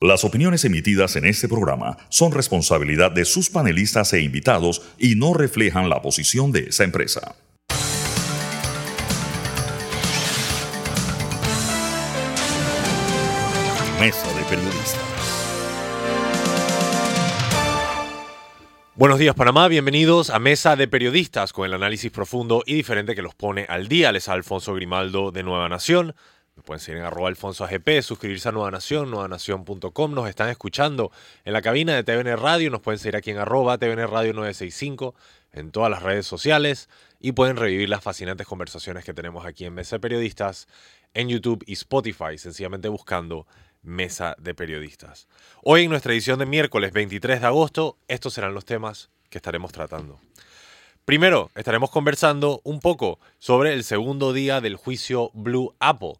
Las opiniones emitidas en este programa son responsabilidad de sus panelistas e invitados y no reflejan la posición de esa empresa. Mesa de Periodistas. Buenos días Panamá, bienvenidos a Mesa de Periodistas con el análisis profundo y diferente que los pone al día. Les Alfonso Grimaldo de Nueva Nación. Pueden seguir en arroba alfonso AGP, suscribirse a Nueva Nación, nuevanación.com. Nos están escuchando en la cabina de TVN Radio. Nos pueden seguir aquí en arroba TVN Radio 965 en todas las redes sociales y pueden revivir las fascinantes conversaciones que tenemos aquí en Mesa de Periodistas en YouTube y Spotify, sencillamente buscando Mesa de Periodistas. Hoy en nuestra edición de miércoles 23 de agosto, estos serán los temas que estaremos tratando. Primero, estaremos conversando un poco sobre el segundo día del juicio Blue Apple.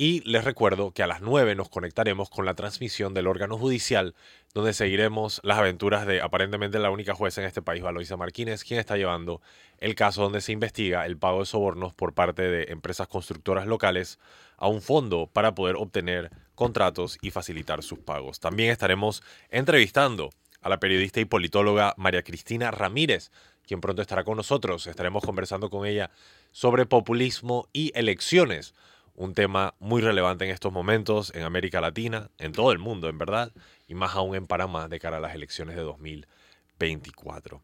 Y les recuerdo que a las 9 nos conectaremos con la transmisión del órgano judicial, donde seguiremos las aventuras de aparentemente la única jueza en este país, Valoisa Martínez, quien está llevando el caso donde se investiga el pago de sobornos por parte de empresas constructoras locales a un fondo para poder obtener contratos y facilitar sus pagos. También estaremos entrevistando a la periodista y politóloga María Cristina Ramírez, quien pronto estará con nosotros. Estaremos conversando con ella sobre populismo y elecciones un tema muy relevante en estos momentos en América Latina, en todo el mundo, en verdad, y más aún en Panamá de cara a las elecciones de 2024.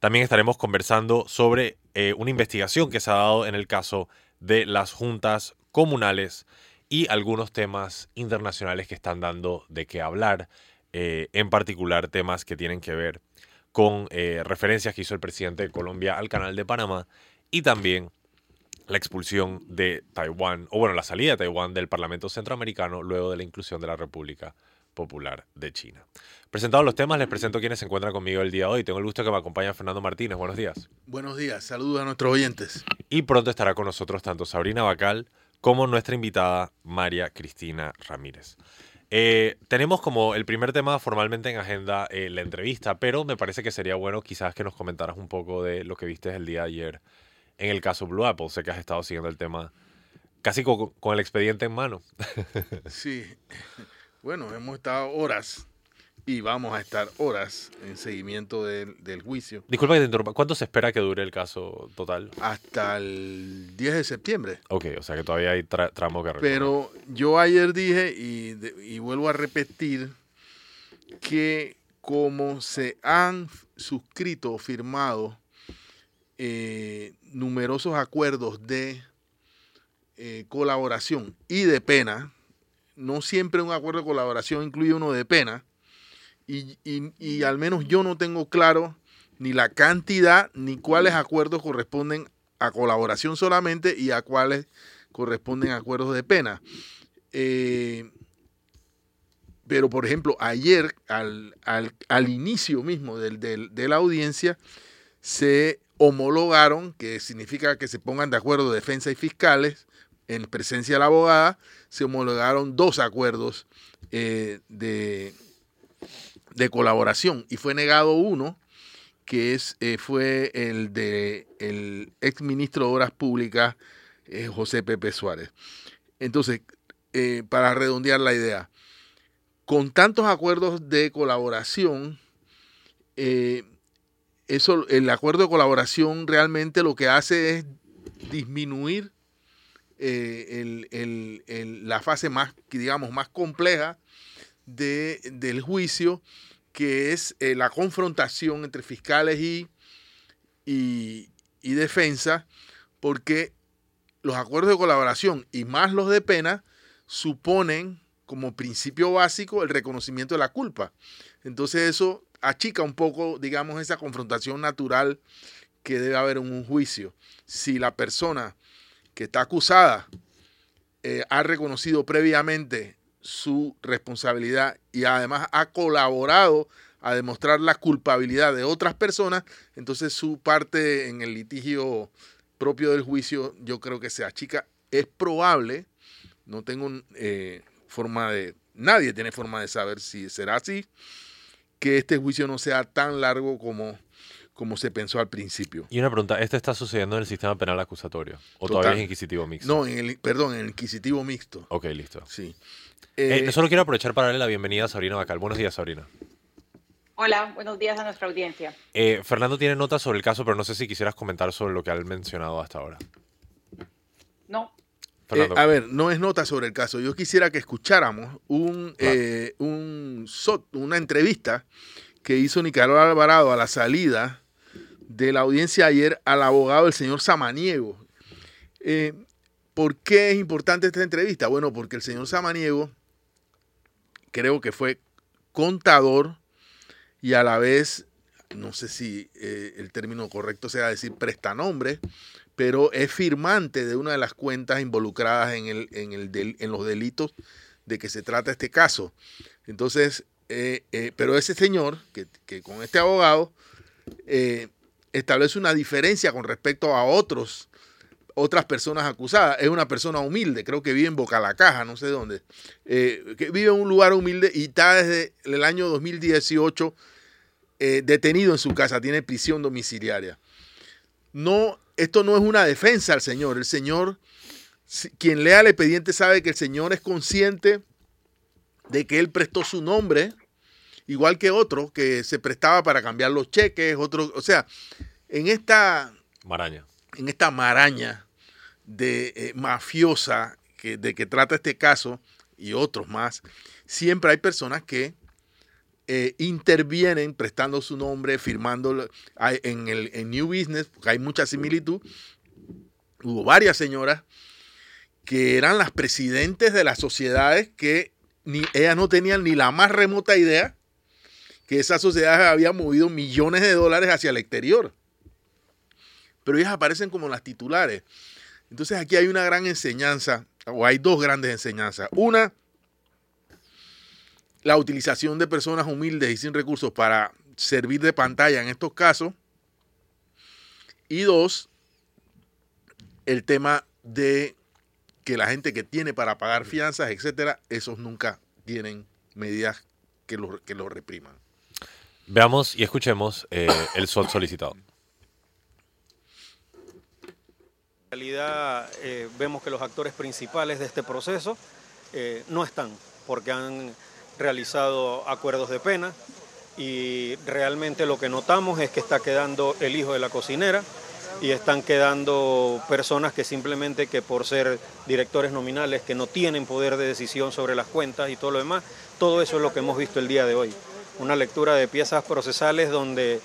También estaremos conversando sobre eh, una investigación que se ha dado en el caso de las juntas comunales y algunos temas internacionales que están dando de qué hablar, eh, en particular temas que tienen que ver con eh, referencias que hizo el presidente de Colombia al canal de Panamá y también la expulsión de Taiwán, o bueno, la salida de Taiwán del Parlamento Centroamericano luego de la inclusión de la República Popular de China. Presentados los temas, les presento quienes se encuentran conmigo el día de hoy. Tengo el gusto que me acompañe Fernando Martínez. Buenos días. Buenos días, saludos a nuestros oyentes. Y pronto estará con nosotros tanto Sabrina Bacal como nuestra invitada María Cristina Ramírez. Eh, tenemos como el primer tema formalmente en agenda eh, la entrevista, pero me parece que sería bueno quizás que nos comentaras un poco de lo que viste el día de ayer en el caso Blue Apple. Sé que has estado siguiendo el tema casi con, el expediente en mano. sí, bueno, hemos estado horas y vamos a estar horas en seguimiento del, juicio. Disculpa que te interrumpa. ¿Cuánto se espera que dure el caso total? Hasta el 10 de septiembre. Ok, o sea que todavía hay tramo que recorrer. Pero yo ayer dije y, y vuelvo a repetir que como se han suscrito o firmado eh, numerosos acuerdos de eh, colaboración y de pena. No siempre un acuerdo de colaboración incluye uno de pena. Y, al menos yo no tengo claro ni la cantidad ni cuáles acuerdos corresponden a colaboración solamente y a cuáles corresponden a acuerdos de pena. Eh, pero, por ejemplo, ayer, al, inicio mismo de la audiencia, se homologaron, que significa que se pongan de acuerdo defensa y fiscales, en presencia de la abogada, se homologaron dos acuerdos eh, de, de, colaboración y fue negado uno, que es, eh, fue el de el ex ministro de Obras Públicas, eh, José Pepe Suárez. Entonces, para redondear la idea, con tantos acuerdos de colaboración, eso, el acuerdo de colaboración realmente lo que hace es disminuir eh, la fase más, digamos, más compleja del juicio, que es eh, la confrontación entre fiscales y, y defensa, porque los acuerdos de colaboración y más los de pena suponen como principio básico el reconocimiento de la culpa. Entonces eso achica un poco, digamos, esa confrontación natural que debe haber en un juicio. Si la persona que está acusada eh, ha reconocido previamente su responsabilidad y además ha colaborado a demostrar la culpabilidad de otras personas, entonces su parte en el litigio propio del juicio yo creo que se achica. Es probable, no tengo eh, forma de, nadie tiene forma de saber si será así, que este juicio no sea tan largo como, como se pensó al principio. Y una pregunta, ¿esto está sucediendo en el sistema penal acusatorio? ¿O todavía es inquisitivo mixto? No, en el, perdón, en el inquisitivo mixto. Ok, listo. Sí. Eh, eh, solo quiero aprovechar para darle la bienvenida a Sabrina Bacal. Buenos días, Sabrina. Hola, buenos días a nuestra audiencia. Eh, Fernando tiene notas sobre el caso, pero no sé si quisieras comentar sobre lo que ha mencionado hasta ahora. No. a ver, no es nota sobre el caso. Yo quisiera que escucháramos un, un una entrevista que hizo Nicaragua Alvarado a la salida de la audiencia ayer al abogado el señor Samaniego. Eh, ¿Por qué es importante esta entrevista? Bueno, porque el señor Samaniego creo que fue contador y a la vez, no sé si eh, el término correcto sea decir prestanombre, pero es firmante de una de las cuentas involucradas en, el, en, el en los delitos de que se trata este caso. Entonces, eh, pero ese señor, que, que, con este abogado, establece una diferencia con respecto a otros otras personas acusadas. Es una persona humilde, creo que vive en Boca la Caja, no sé dónde. Eh, vive en un lugar humilde y está desde el año 2018 eh, detenido en su casa, tiene prisión domiciliaria. No, esto no es una defensa al Señor. El Señor, quien lea el expediente sabe que el Señor es consciente de que Él prestó su nombre igual que otro que se prestaba para cambiar los cheques, otro, o sea, en esta maraña, en esta maraña de eh, mafiosa que, de que trata este caso y otros más, siempre hay personas que eh, intervienen prestando su nombre, firmando en el en New Business, porque hay mucha similitud. Hubo varias señoras que eran las presidentes de las sociedades que ni ellas no tenían ni la más remota idea que esa sociedad había movido millones de dólares hacia el exterior. Pero ellas aparecen como las titulares. Entonces aquí hay una gran enseñanza, o hay dos grandes enseñanzas. Una, la utilización de personas humildes y sin recursos para servir de pantalla en estos casos. Y dos, el tema de que la gente que tiene para pagar fianzas, etcétera, esos nunca tienen medidas que los que lo repriman. Veamos y escuchemos eh, el SWOT solicitado. En realidad eh, vemos que los actores principales de este proceso eh, no están porque han realizado acuerdos de pena y realmente lo que notamos es que está quedando el hijo de la cocinera y están quedando personas que simplemente que por ser directores nominales que no tienen poder de decisión sobre las cuentas y todo lo demás, todo eso es lo que hemos visto el día de hoy una lectura de piezas procesales donde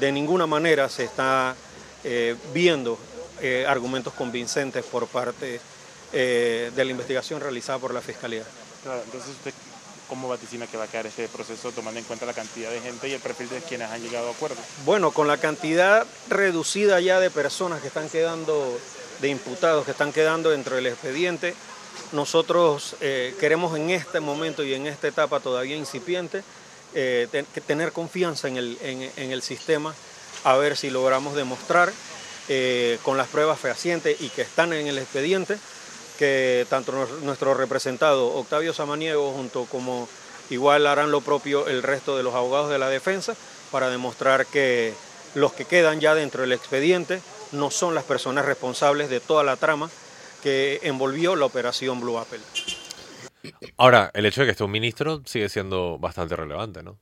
de ninguna manera se está eh, viendo eh, argumentos convincentes por parte eh, de la investigación realizada por la Fiscalía. Claro, entonces usted cómo vaticina que va a quedar este proceso tomando en cuenta la cantidad de gente y el perfil de quienes han llegado a acuerdo? Bueno, con la cantidad reducida ya de personas que están quedando, de imputados que están quedando dentro del expediente, nosotros queremos en este momento y en esta etapa todavía incipiente eh, tener confianza en el, en, el, sistema, a ver si logramos demostrar eh, con las pruebas fehacientes y que están en el expediente, que tanto nuestro representado Octavio Samaniego junto como igual harán lo propio el resto de los abogados de la defensa para demostrar que los que quedan ya dentro del expediente no son las personas responsables de toda la trama que envolvió la operación Blue Apple. Ahora, el hecho de que esté un ministro sigue siendo bastante relevante, ¿no?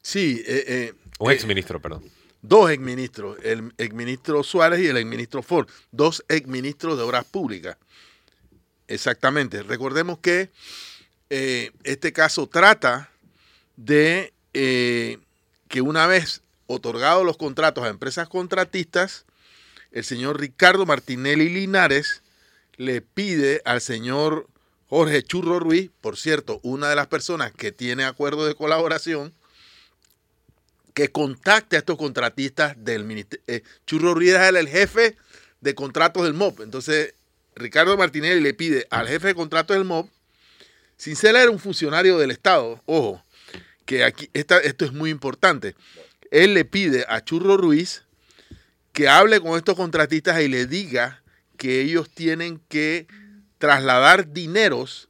Sí. Eh, eh, un exministro, perdón. Dos exministros, el exministro Suárez y el exministro Ford. Dos exministros de Obras Públicas. Exactamente. Recordemos que eh, este caso trata de que una vez otorgados los contratos a empresas contratistas, el señor Ricardo Martinelli Linares le pide al señor Jorge Churro Ruiz, por cierto, una de las personas que tiene acuerdo de colaboración, que contacte a estos contratistas del ministerio. Eh, Churro Ruiz es el jefe de contratos del MOB. Entonces, Ricardo Martinelli le pide al jefe de contratos del MOB, ser él un funcionario del Estado, ojo, que aquí esto es muy importante. Él le pide a Churro Ruiz que hable con estos contratistas y le diga que ellos tienen que trasladar dineros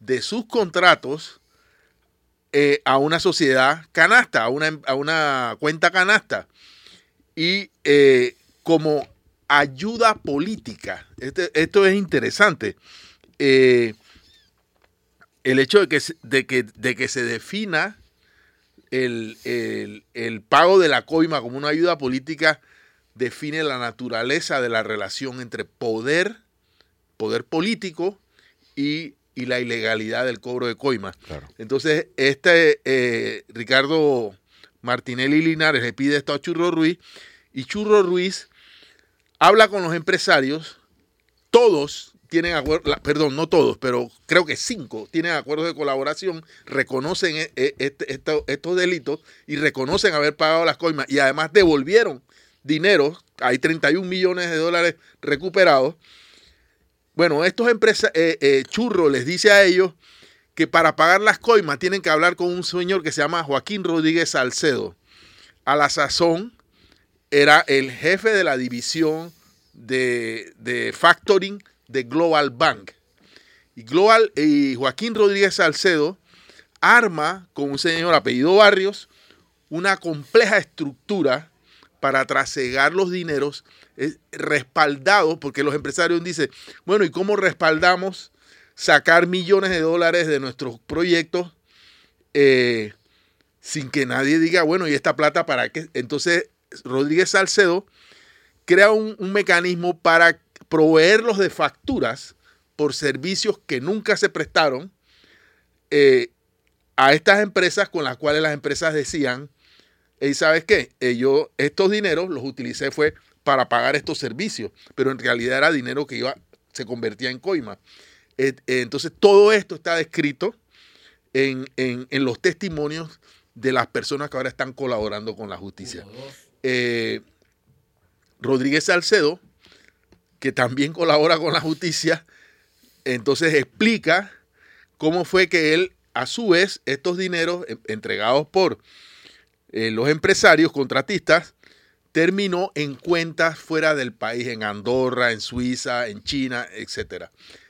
de sus contratos eh, a una sociedad canasta, a una, a una cuenta canasta. y eh, como ayuda política. Este- esto es interesante. Eh, el hecho de que, de que, de que se defina el, el- el pago de la coima como una ayuda política define la naturaleza de la relación entre poder, poder político y, y la ilegalidad del cobro de coima. Claro. Entonces, este eh, Ricardo Martinelli Linares le pide esto a Churro Ruiz y Churro Ruiz habla con los empresarios, todos tienen acuerdos, perdón, no todos, pero creo que cinco tienen acuerdos de colaboración, reconocen e- e- este- esto- estos delitos y reconocen haber pagado las coimas y además devolvieron dinero, hay 31 millones de dólares recuperados. Bueno, estos empresas, eh, eh, Churro les dice a ellos que para pagar las coimas tienen que hablar con un señor que se llama Joaquín Rodríguez Salcedo. A la sazón era el jefe de la división de, de factoring de Global Bank. Y, Global, y Joaquín Rodríguez Salcedo arma con un señor apellido Barrios una compleja estructura para trasegar los dineros eh, respaldados, porque los empresarios dicen, bueno, ¿y cómo respaldamos sacar millones de dólares de nuestros proyectos eh, sin que nadie diga, bueno, ¿y esta plata para qué? Entonces, Rodríguez Salcedo crea un, mecanismo para proveerlos de facturas por servicios que nunca se prestaron eh, a estas empresas con las cuales las empresas decían, ¿y sabes qué? Eh, yo estos dineros los utilicé fue para pagar estos servicios, pero en realidad era dinero que iba, se convertía en coima. Eh, entonces todo esto está descrito en- en los testimonios de las personas que ahora están colaborando con la justicia. Eh, Rodríguez Salcedo, que también colabora con la justicia, entonces explica cómo fue que él, a su vez, estos dineros entregados por eh, los empresarios contratistas, terminó en cuentas fuera del país, en Andorra, en Suiza, en China.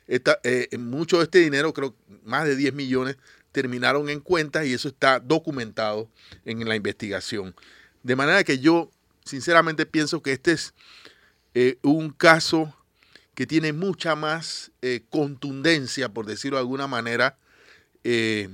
Esta, eh, mucho de este dinero, creo más de 10 millones, terminaron en cuentas y eso está documentado en la investigación. De manera que yo sinceramente pienso que este es eh, un caso que tiene mucha más eh, contundencia, por decirlo de alguna manera, eh,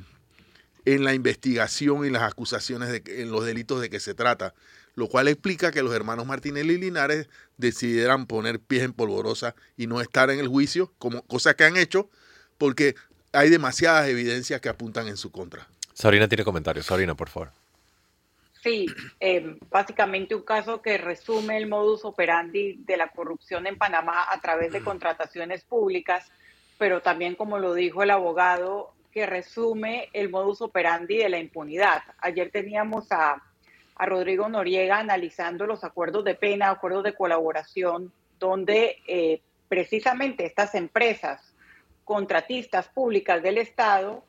en la investigación y las acusaciones de en los delitos de que se trata, lo cual explica que los hermanos Martínez y Linares decidieran poner pies en polvorosa y no estar en el juicio, como cosa que han hecho, porque hay demasiadas evidencias que apuntan en su contra. Sabrina tiene comentarios. Sabrina, por favor. Sí, eh, básicamente un caso que resume el modus operandi de la corrupción en Panamá a través de contrataciones públicas, pero también, como lo dijo el abogado, que resume el modus operandi de la impunidad. Ayer teníamos a, a Rodrigo Noriega analizando los acuerdos de pena, acuerdos de colaboración, donde eh, precisamente estas empresas contratistas públicas del Estado,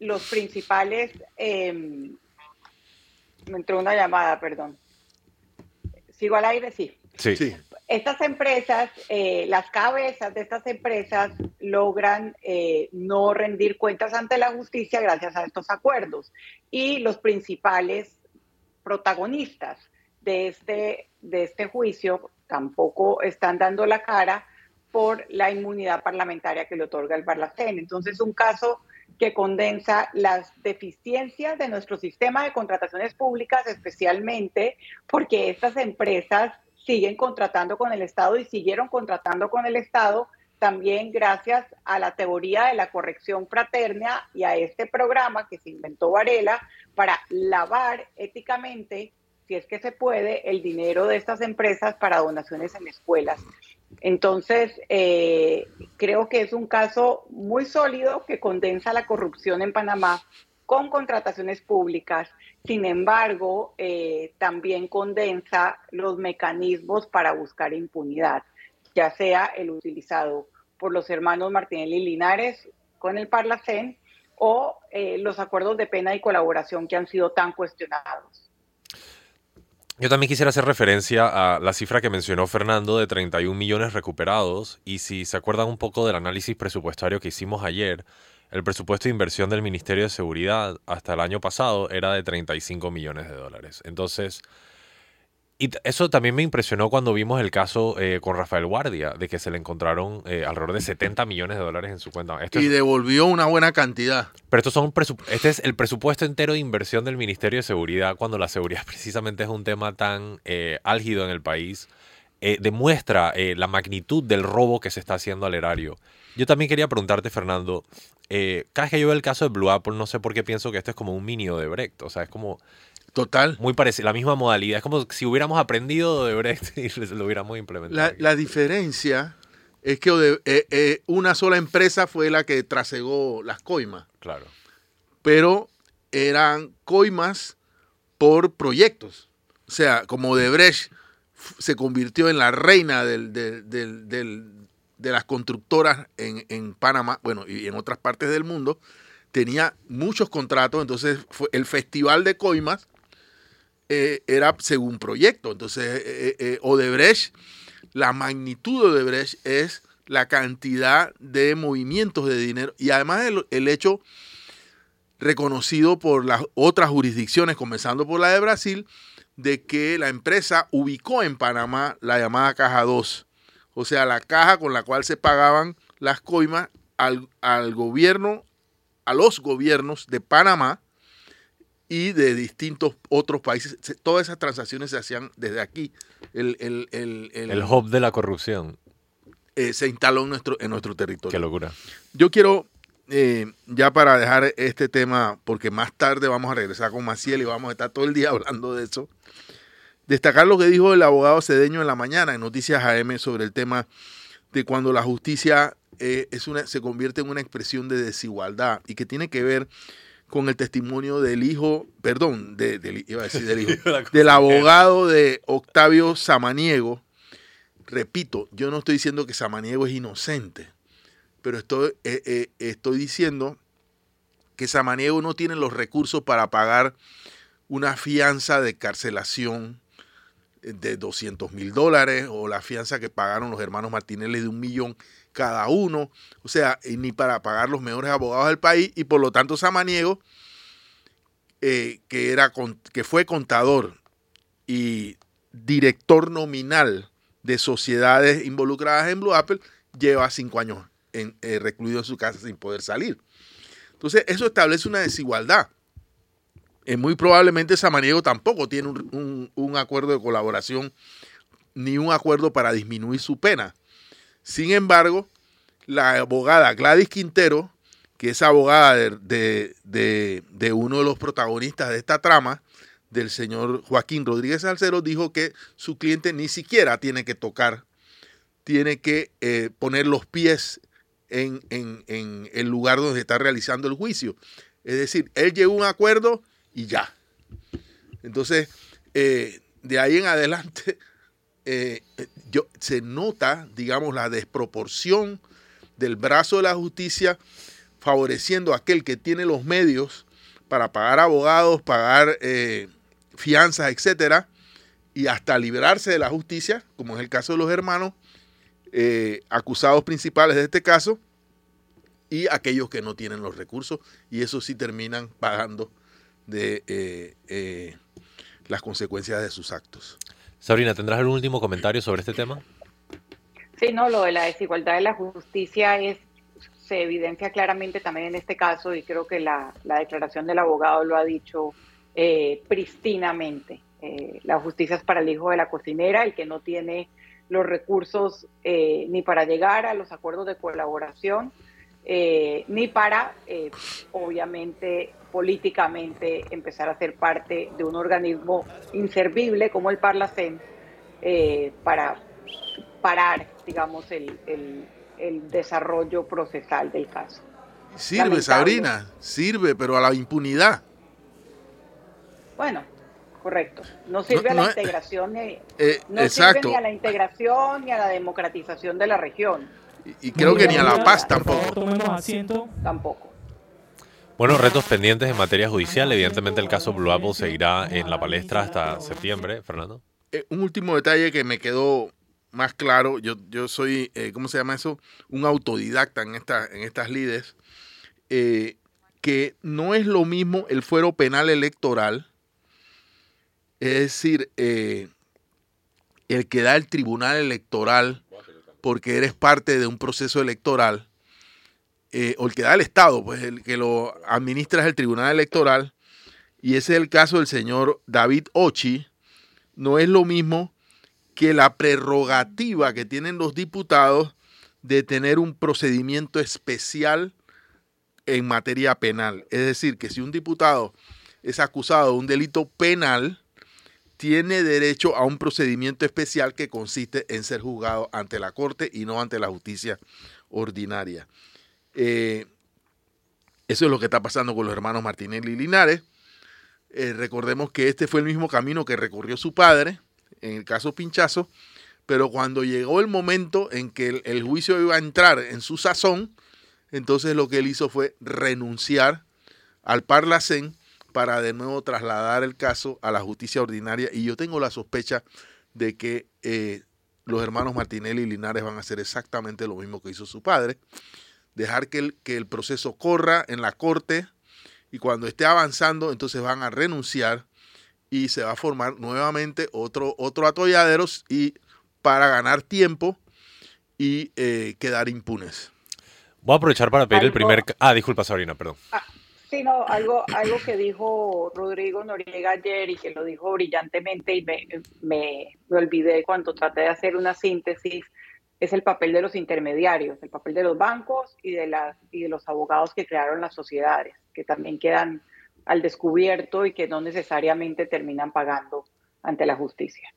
los principales... em, me entró una llamada, perdón. ¿Sigo al aire? Sí. Sí. Sí, Estas empresas, eh, las cabezas de estas empresas logran eh, no rendir cuentas ante la justicia gracias a estos acuerdos. Y los principales protagonistas de este, de este juicio tampoco están dando la cara por la inmunidad parlamentaria que le otorga el Parlacén. Entonces, un caso que condensa las deficiencias de nuestro sistema de contrataciones públicas, especialmente porque estas empresas siguen contratando con el Estado y siguieron contratando con el Estado también gracias a la teoría de la corrección fraterna y a este programa que se inventó Varela para lavar éticamente, si es que se puede, el dinero de estas empresas para donaciones en escuelas. Entonces, eh, creo que es un caso muy sólido que condensa la corrupción en Panamá con contrataciones públicas. Sin embargo, eh, también condensa los mecanismos para buscar impunidad, ya sea el utilizado por los hermanos Martinelli y Linares con el Parlacén o eh, los acuerdos de pena y colaboración que han sido tan cuestionados. Yo también quisiera hacer referencia a la cifra que mencionó Fernando de 31 millones recuperados y si se acuerdan un poco del análisis presupuestario que hicimos ayer, el presupuesto de inversión del Ministerio de Seguridad hasta el año pasado era de 35 millones de dólares. Entonces, Y eso también me impresionó cuando vimos el caso eh, con Rafael Guardia, de que se le encontraron eh, alrededor de 70 millones de dólares en su cuenta. Esto Y es- devolvió una buena cantidad. pero estos son este es el presupuesto entero de inversión del Ministerio de Seguridad, cuando la seguridad precisamente es un tema tan eh, álgido en el país. demuestra la magnitud del robo que se está haciendo al erario. Yo también quería preguntarte, Fernando, eh, cada vez que yo veo el caso de Blue Apple, no sé por qué pienso que esto es como un mini de Brecht. O sea, es como Total. muy parecido, la misma modalidad. Es como si hubiéramos aprendido de Brecht y lo hubiéramos implementado. La, diferencia es que Ode- eh, eh, una sola empresa fue la que trasegó las coimas, Claro. pero eran coimas por proyectos. O sea, como Odebrecht se convirtió en la reina del- del- del- del- de las constructoras en, en Panamá, bueno, y en otras partes del mundo, tenía muchos contratos, entonces fue el festival de coimas eh, era según proyecto. Entonces, eh, eh, Odebrecht, la magnitud de Odebrecht es la cantidad de movimientos de dinero y además el, hecho reconocido por las otras jurisdicciones, comenzando por la de Brasil, de que la empresa ubicó en Panamá la llamada caja 2, o sea, la caja con la cual se pagaban las coimas al, al gobierno, a los gobiernos de Panamá y de distintos otros países. Se- Todas esas transacciones se hacían desde aquí. El, el, el, el- El hub de la corrupción. eh, se instaló en nuestro, en nuestro territorio. Qué locura. Yo quiero, eh, ya para dejar este tema, porque más tarde vamos a regresar con Maciel y vamos a estar todo el día hablando de eso, destacar lo que dijo el abogado Cedeño en la mañana en Noticias AM sobre el tema de cuando la justicia eh, es una, se convierte en una expresión de desigualdad y que tiene que ver con el testimonio del hijo, perdón, de, del- iba a decir del hijo, del abogado de Octavio Samaniego. Repito, yo no estoy diciendo que Samaniego es inocente, pero estoy, eh, eh, estoy diciendo que Samaniego no tiene los recursos para pagar una fianza de carcelación de 200 mil dólares o la fianza que pagaron los hermanos Martinelli de un millón cada uno, o sea, ni para pagar los mejores abogados del país y por lo tanto Samaniego, eh, que, era, que fue contador y director nominal de sociedades involucradas en Blue Apple, lleva cinco años en, eh, recluido en su casa sin poder salir. Entonces, eso establece una desigualdad. Eh, muy probablemente Samaniego tampoco tiene un acuerdo de colaboración ni un acuerdo para disminuir su pena. Sin embargo, la abogada Gladys Quintero, que es abogada de, de- uno de los protagonistas de esta trama, del señor Joaquín Rodríguez Salcero, dijo que su cliente ni siquiera tiene que tocar, tiene que eh, poner los pies en, en- el lugar donde está realizando el juicio. Es decir, él llegó a un acuerdo y ya. Entonces, eh, de ahí en adelante, eh, se nota, digamos, la desproporción del brazo de la justicia favoreciendo a aquel que tiene los medios para pagar abogados, pagar eh, fianzas, etcétera, y hasta librarse de la justicia, como es el caso de los hermanos eh, acusados principales de este caso, y aquellos que no tienen los recursos, y eso sí terminan pagando de las consecuencias de sus actos. Sabrina, ¿tendrás algún último comentario sobre este tema? Sí, no, lo de la desigualdad de la justicia es, se evidencia claramente también en este caso y creo que la, la declaración del abogado lo ha dicho eh, pristinamente. Eh, la justicia es para el hijo de la cocinera, el que no tiene los recursos eh, ni para llegar a los acuerdos de colaboración, eh, ni para, obviamente, políticamente empezar a ser parte de un organismo inservible como el Parlacén eh, para parar, digamos, el, el- el desarrollo procesal del caso. Sirve, Lamentable. Sabrina, sirve, pero a la impunidad. Bueno, correcto. No sirve No- a la integración, ni, Eh, no exacto. sirve ni a la integración ni a la democratización de la región, Y, y creo que ni a la paz tampoco. tomemos asiento. tampoco. Bueno, retos pendientes en materia judicial. Evidentemente el caso Blue Apple seguirá en la palestra hasta septiembre, Fernando. Eh, un último detalle que me quedó más claro, yo, yo soy, eh, ¿cómo se llama eso? Un autodidacta en, esta, en estas lides, eh, que no es lo mismo el fuero penal electoral, es decir, el que da el tribunal electoral, porque eres parte de un proceso electoral, eh, o el que da el Estado, pues el que lo administra es el tribunal electoral, y ese es el caso del señor David Ochi, no es lo mismo que la prerrogativa que tienen los diputados de tener un procedimiento especial en materia penal. Es decir, que si un diputado es acusado de un delito penal, tiene derecho a un procedimiento especial que consiste en ser juzgado ante la Corte y no ante la justicia ordinaria. Eh, eso es lo que está pasando con los hermanos Martinelli y Linares. Eh, recordemos que este fue el mismo camino que recorrió su padre, en el caso Pinchazo, pero cuando llegó el momento en que el, juicio iba a entrar en su sazón, entonces lo que él hizo fue renunciar al Parlacén para de nuevo trasladar el caso a la justicia ordinaria y yo tengo la sospecha de que eh, los hermanos Martinelli y Linares van a hacer exactamente lo mismo que hizo su padre, dejar que el, que el proceso corra en la corte y cuando esté avanzando entonces van a renunciar y se va a formar nuevamente otro, otro atolladero y para ganar tiempo y eh, quedar impunes. Voy a aprovechar para pedir el primer... Ah, disculpa Sabrina, perdón. Ah, sí, no, algo, algo que dijo Rodrigo Noriega ayer y que lo dijo brillantemente y me, me, me olvidé cuando traté de hacer una síntesis, es el papel de los intermediarios, el papel de los bancos y de, los abogados que crearon las sociedades, que también quedan al descubierto y que no necesariamente terminan pagando ante la justicia.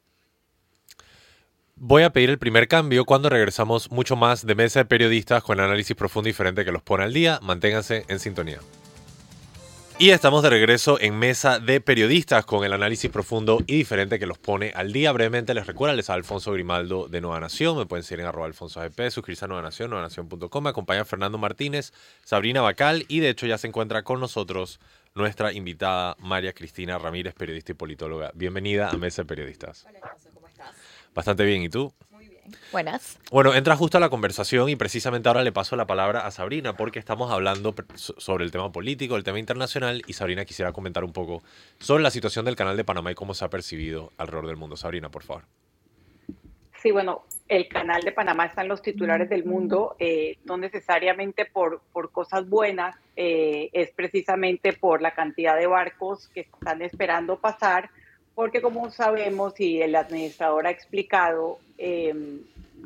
Voy a pedir el primer cambio cuando regresamos mucho más de mesa de periodistas con análisis profundo y diferente que los pone al día. Manténganse en sintonía. Y estamos de regreso en mesa de periodistas con el análisis profundo y diferente que los pone al día. Brevemente les recuerdo, les a Alfonso Grimaldo de Nueva Nación. Me pueden seguir en arroba alfonso GP, suscribirse a Nueva Nación, nuevanación.com. Me acompaña Fernando Martínez, Sabrina Bacal y de hecho ya se encuentra con nosotros nuestra invitada María Cristina Ramírez, periodista y politóloga. Bienvenida a Mesa de Periodistas. Hola, ¿cómo estás? Bastante bien, ¿y tú? Buenas. Bueno, entra justo a la conversación y precisamente ahora le paso la palabra a Sabrina porque estamos hablando sobre el tema político, el tema internacional y Sabrina quisiera comentar un poco sobre la situación del canal de Panamá y cómo se ha percibido alrededor del mundo. Sabrina, por favor. Sí, bueno, el canal de Panamá está en los titulares del mundo, eh, no necesariamente por, por cosas buenas, eh, es precisamente por la cantidad de barcos que están esperando pasar, porque como sabemos y el administrador ha explicado, eh,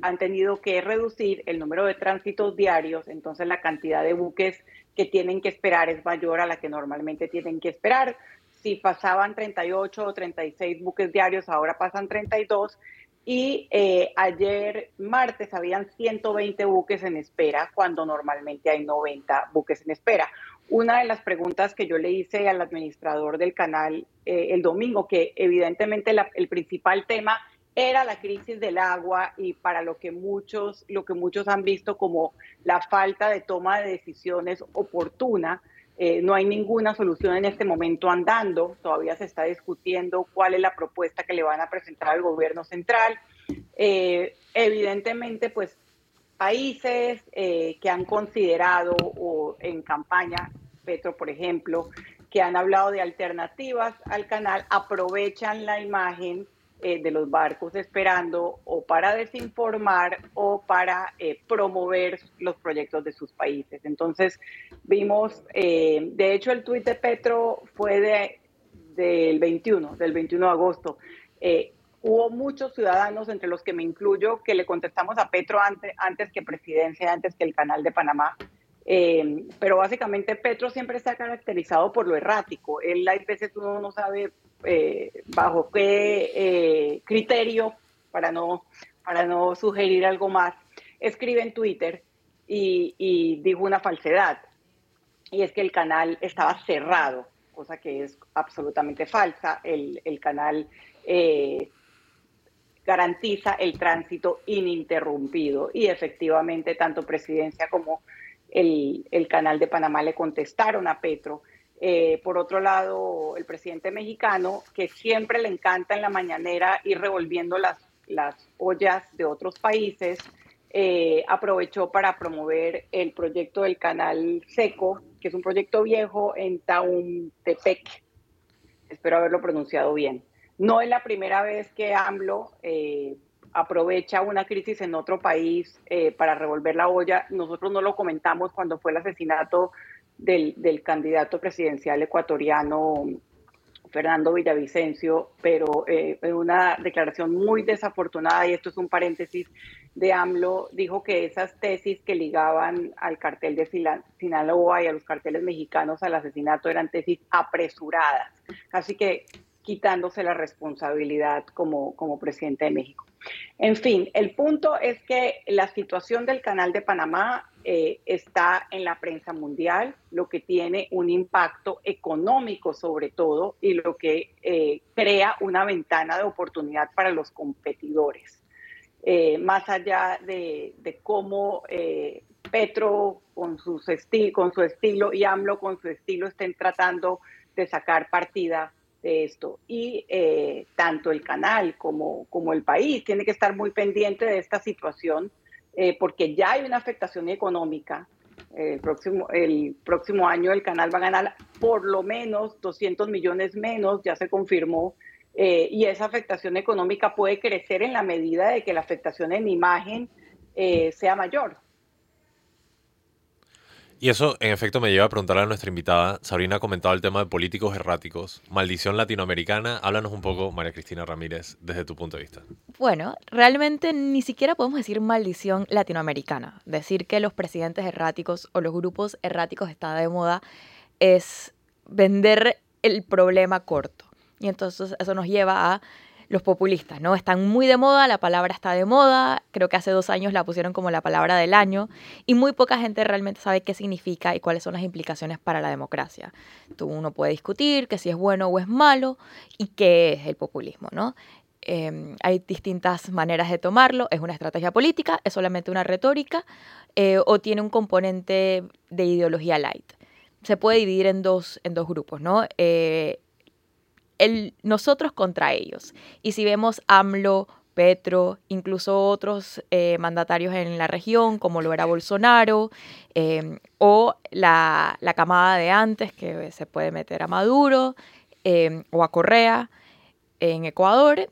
han tenido que reducir el número de tránsitos diarios, entonces la cantidad de buques que tienen que esperar es mayor a la que normalmente tienen que esperar. Si pasaban 38 o 36 buques diarios, ahora pasan 32 y eh, ayer martes habían 120 buques en espera cuando normalmente hay 90 buques en espera. Una de las preguntas que yo le hice al administrador del canal eh, el domingo, que evidentemente el principal tema era la crisis del agua y para lo que muchos lo que muchos han visto como la falta de toma de decisiones oportuna eh, no hay ninguna solución en este momento andando, todavía se está discutiendo cuál es la propuesta que le van a presentar al gobierno central. Eh, evidentemente, pues países eh, que han considerado o en campaña, Petro, por ejemplo, que han hablado de alternativas al canal, aprovechan la imagen eh, de los barcos esperando o para desinformar o para eh, promover los proyectos de sus países. Entonces vimos, eh, de hecho el tuit de Petro fue de, del 21, del 21 de agosto. hubo muchos ciudadanos, entre los que me incluyo, que le contestamos a Petro antes, antes que presidencia, antes que el canal de Panamá. pero básicamente Petro siempre ha caracterizado por lo errático. Él hay veces uno no sabe eh, bajo qué eh, criterio, para no, para no sugerir algo más, escribe en Twitter y, dijo una falsedad. Y es que el canal estaba cerrado, cosa que es absolutamente falsa. El, canal eh, garantiza el tránsito ininterrumpido y efectivamente tanto presidencia como el, el canal de Panamá le contestaron a Petro eh, por otro lado, el presidente mexicano, que siempre le encanta en la mañanera ir revolviendo las, las ollas de otros países, eh, aprovechó para promover el proyecto del canal seco, que es un proyecto viejo en Tauntepec. Espero haberlo pronunciado bien. no es la primera vez que AMLO eh, aprovecha una crisis en otro país eh, para revolver la olla. Nosotros no lo comentamos cuando fue el asesinato del, del candidato presidencial ecuatoriano Fernando Villavicencio, pero eh, una declaración muy desafortunada, y esto es un paréntesis de AMLO, dijo que esas tesis que ligaban al cartel de Sinaloa y a los carteles mexicanos al asesinato eran tesis apresuradas, casi que quitándose la responsabilidad como, como presidente de México. En fin, el punto es que la situación del canal de Panamá eh, está en la prensa mundial, lo que tiene un impacto económico sobre todo y lo que eh, crea una ventana de oportunidad para los competidores. Eh, más allá de, cómo Petro con, sus con su estilo y AMLO con su estilo estén tratando de sacar partida de esto. Y tanto el canal como, como el país tiene que estar muy pendiente de esta situación eh, porque ya hay una afectación económica. El próximo, el próximo año el canal va a ganar por lo menos 200 millones menos, ya se confirmó, eh, y esa afectación económica puede crecer en la medida de que la afectación en imagen eh, sea mayor. Y eso, en efecto, me lleva a preguntarle a nuestra invitada. Sabrina ha comentado el tema de políticos erráticos, maldición latinoamericana. Háblanos un poco, María Cristina Ramírez, desde tu punto de vista. Bueno, realmente ni siquiera podemos decir maldición latinoamericana. Decir que los presidentes erráticos o los grupos erráticos están de moda es vender el problema corto. Y entonces eso nos lleva a los populistas, ¿no? Están muy de moda, la palabra está de moda, creo que hace dos años la pusieron como la palabra del año y muy poca gente realmente sabe qué significa y cuáles son las implicaciones para la democracia. Tú uno puede discutir que si es bueno o es malo y qué es el populismo, ¿no? Em, hay distintas maneras de tomarlo, es una estrategia política, es solamente una retórica eh, o tiene un componente de ideología light. Se puede dividir en dos, en dos grupos, ¿no? Eh, el, nosotros contra ellos. Y si vemos AMLO, Petro, incluso otros eh, mandatarios en la región, como lo era Bolsonaro, em, o la, camada de antes, que se puede meter a Maduro em, o a Correa en Ecuador,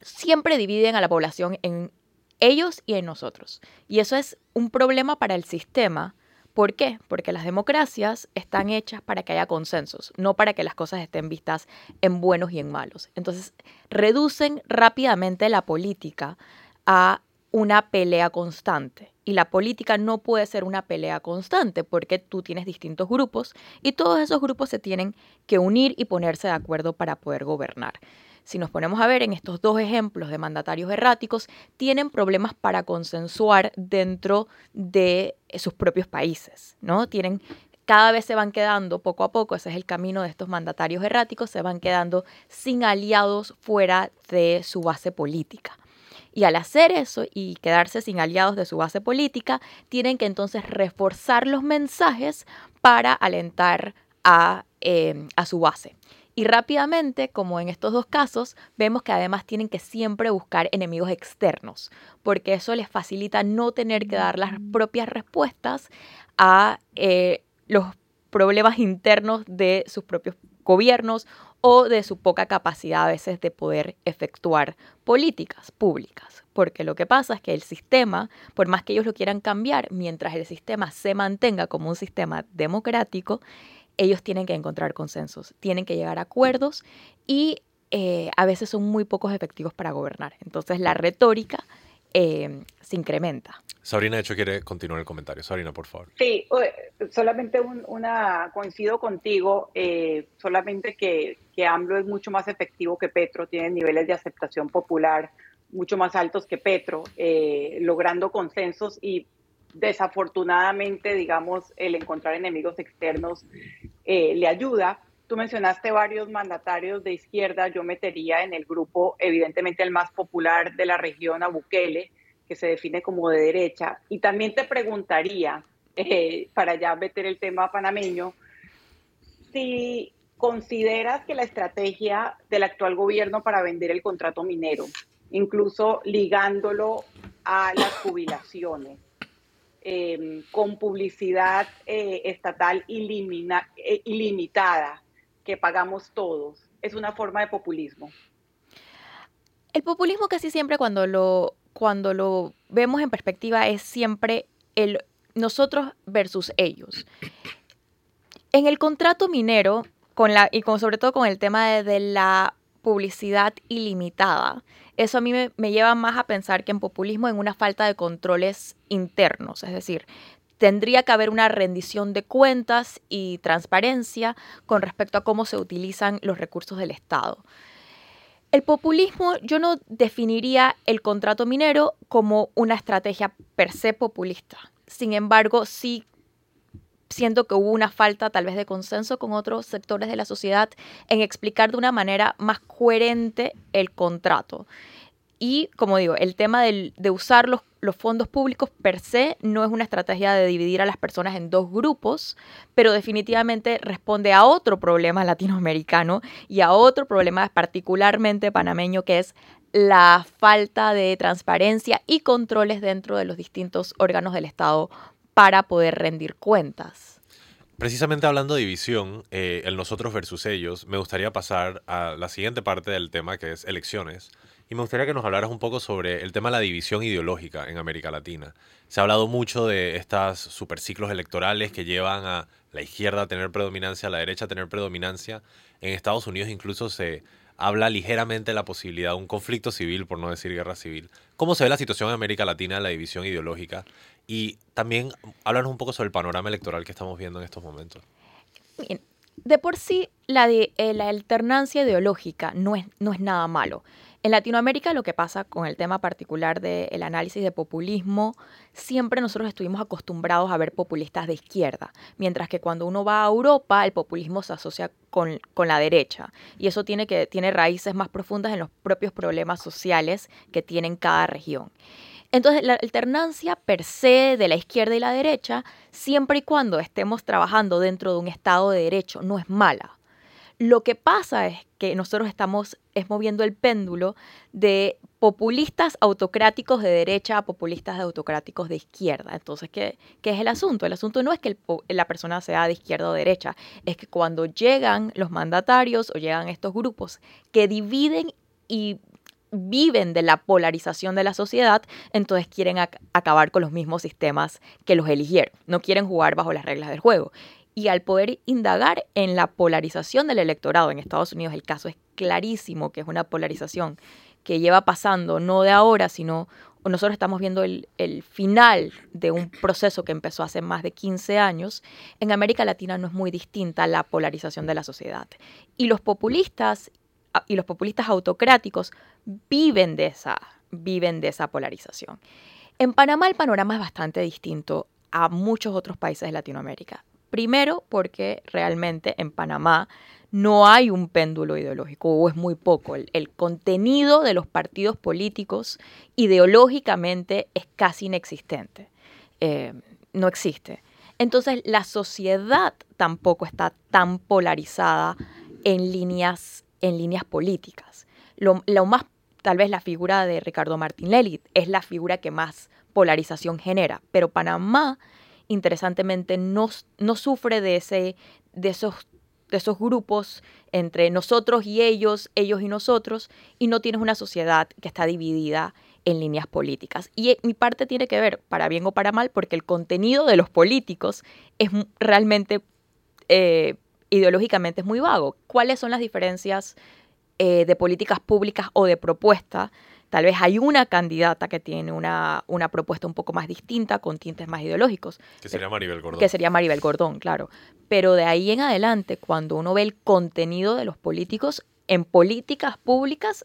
siempre dividen a la población en ellos y en nosotros. Y eso es un problema para el sistema ¿Por qué? Porque las democracias están hechas para que haya consensos, no para que las cosas estén vistas en buenos y en malos. Entonces, reducen rápidamente la política a una pelea constante. Y la política no puede ser una pelea constante porque tú tienes distintos grupos y todos esos grupos se tienen que unir y ponerse de acuerdo para poder gobernar si nos ponemos a ver en estos dos ejemplos de mandatarios erráticos, tienen problemas para consensuar dentro de sus propios países, ¿no? Tienen cada vez se van quedando poco a poco, ese es el camino de estos mandatarios erráticos, se van quedando sin aliados fuera de su base política. Y al hacer eso y quedarse sin aliados de su base política, tienen que entonces reforzar los mensajes para alentar a, eh, a su base. Y rápidamente, como en estos dos casos, vemos que además tienen que siempre buscar enemigos externos, porque eso les facilita no tener que dar las propias respuestas a eh, los problemas internos de sus propios gobiernos o de su poca capacidad a veces de poder efectuar políticas públicas. Porque lo que pasa es que el sistema, por más que ellos lo quieran cambiar, mientras el sistema se mantenga como un sistema democrático, ellos tienen que encontrar consensos, tienen que llegar a acuerdos y eh, a veces son muy pocos efectivos para gobernar. Entonces la retórica eh, se incrementa. Sabrina, de hecho, quiere continuar el comentario. Sabrina, por favor. Sí, solamente una, coincido contigo, eh, solamente que, que AMLO es mucho más efectivo que Petro, tiene niveles de aceptación popular mucho más altos que Petro, logrando consensos y desafortunadamente, digamos, el encontrar enemigos externos eh, le ayuda. Tú mencionaste varios mandatarios de izquierda, yo metería en el grupo, evidentemente, el más popular de la región, a Bukele, que se define como de derecha. Y también te preguntaría, eh, para ya meter el tema panameño, si consideras que la estrategia del actual gobierno para vender el contrato minero, incluso ligándolo a las jubilaciones, Em, con publicidad eh, estatal eh, ilimitada que pagamos todos, es una forma de populismo. El populismo casi siempre cuando lo, cuando lo vemos en perspectiva es siempre el nosotros versus ellos. En el contrato minero, con la, y con, sobre todo con el tema de, la publicidad ilimitada, eso a mí me, lleva más a pensar que en populismo en una falta de controles internos, es decir, tendría que haber una rendición de cuentas y transparencia con respecto a cómo se utilizan los recursos del Estado. El populismo, yo no definiría el contrato minero como una estrategia per se populista. Sin embargo, sí siento que hubo una falta tal vez de consenso con otros sectores de la sociedad en explicar de una manera más coherente el contrato. Y como digo, el tema de usar los, los, fondos públicos per se no es una estrategia de dividir a las personas en dos grupos, pero definitivamente responde a otro problema latinoamericano y a otro problema particularmente panameño que es la falta de transparencia y controles dentro de los distintos órganos del Estado para poder rendir cuentas. Precisamente hablando de división, eh, el nosotros versus ellos, me gustaría pasar a la siguiente parte del tema que es elecciones. Y me gustaría que nos hablaras un poco sobre el tema de la división ideológica en América Latina. Se ha hablado mucho de estos superciclos electorales que llevan a la izquierda a tener predominancia, a la derecha a tener predominancia. En Estados Unidos incluso se habla ligeramente de la posibilidad de un conflicto civil, por no decir guerra civil. ¿Cómo se ve la situación en América Latina, la división ideológica? Y también háblanos un poco sobre el panorama electoral que estamos viendo en estos momentos. de por sí, la, eh, alternancia ideológica no es, no es nada malo. En Latinoamérica lo que pasa con el tema particular del análisis de populismo, siempre nosotros estuvimos acostumbrados a ver populistas de izquierda, mientras que cuando uno va a Europa el populismo se asocia con, con la derecha y eso tiene, que, tiene raíces más profundas en los propios problemas sociales que tienen cada región. Entonces, la alternancia per se de la izquierda y la derecha, siempre y cuando estemos trabajando dentro de un Estado de Derecho, no es mala. Lo que pasa es que nosotros estamos es moviendo el péndulo de populistas autocráticos de derecha a populistas autocráticos de izquierda. Entonces, ¿qué, ¿qué, es el asunto? El asunto no es que la persona sea de izquierda o derecha, es que cuando llegan los mandatarios o llegan estos grupos que dividen y viven de la polarización de la sociedad, entonces quieren acabar con los mismos sistemas que los eligieron. No quieren jugar bajo las reglas del juego y al poder indagar en la polarización del electorado en Estados Unidos, el caso es clarísimo que es una polarización que lleva pasando no de ahora, sino nosotros estamos viendo el, final de un proceso que empezó hace más de 15 años, en América Latina no es muy distinta la polarización de la sociedad. Y los populistas y los populistas autocráticos viven de esa, viven de esa polarización. En Panamá el panorama es bastante distinto a muchos otros países de Latinoamérica. Primero, porque realmente en Panamá no hay un péndulo ideológico, o es muy poco. El, contenido de los partidos políticos ideológicamente es casi inexistente. Eh, no existe. Entonces, la sociedad tampoco está tan polarizada en líneas, en líneas políticas. Lo, más, tal vez la figura de Ricardo Martín Lelit es la figura que más polarización genera, pero Panamá interesantemente no, no sufre de, ese, de, esos, de esos grupos entre nosotros y ellos, ellos y nosotros, y no tienes una sociedad que está dividida en líneas políticas. Y eh, mi parte tiene que ver, para bien o para mal, porque el contenido de los políticos es realmente, eh, ideológicamente es muy vago. ¿Cuáles son las diferencias eh, de políticas públicas o de propuesta Tal vez hay una candidata que tiene una, una propuesta un poco más distinta, con tintes más ideológicos. Que sería Maribel Gordón. Que sería Maribel Gordón, claro. Pero de ahí en adelante, cuando uno ve el contenido de los políticos en políticas públicas,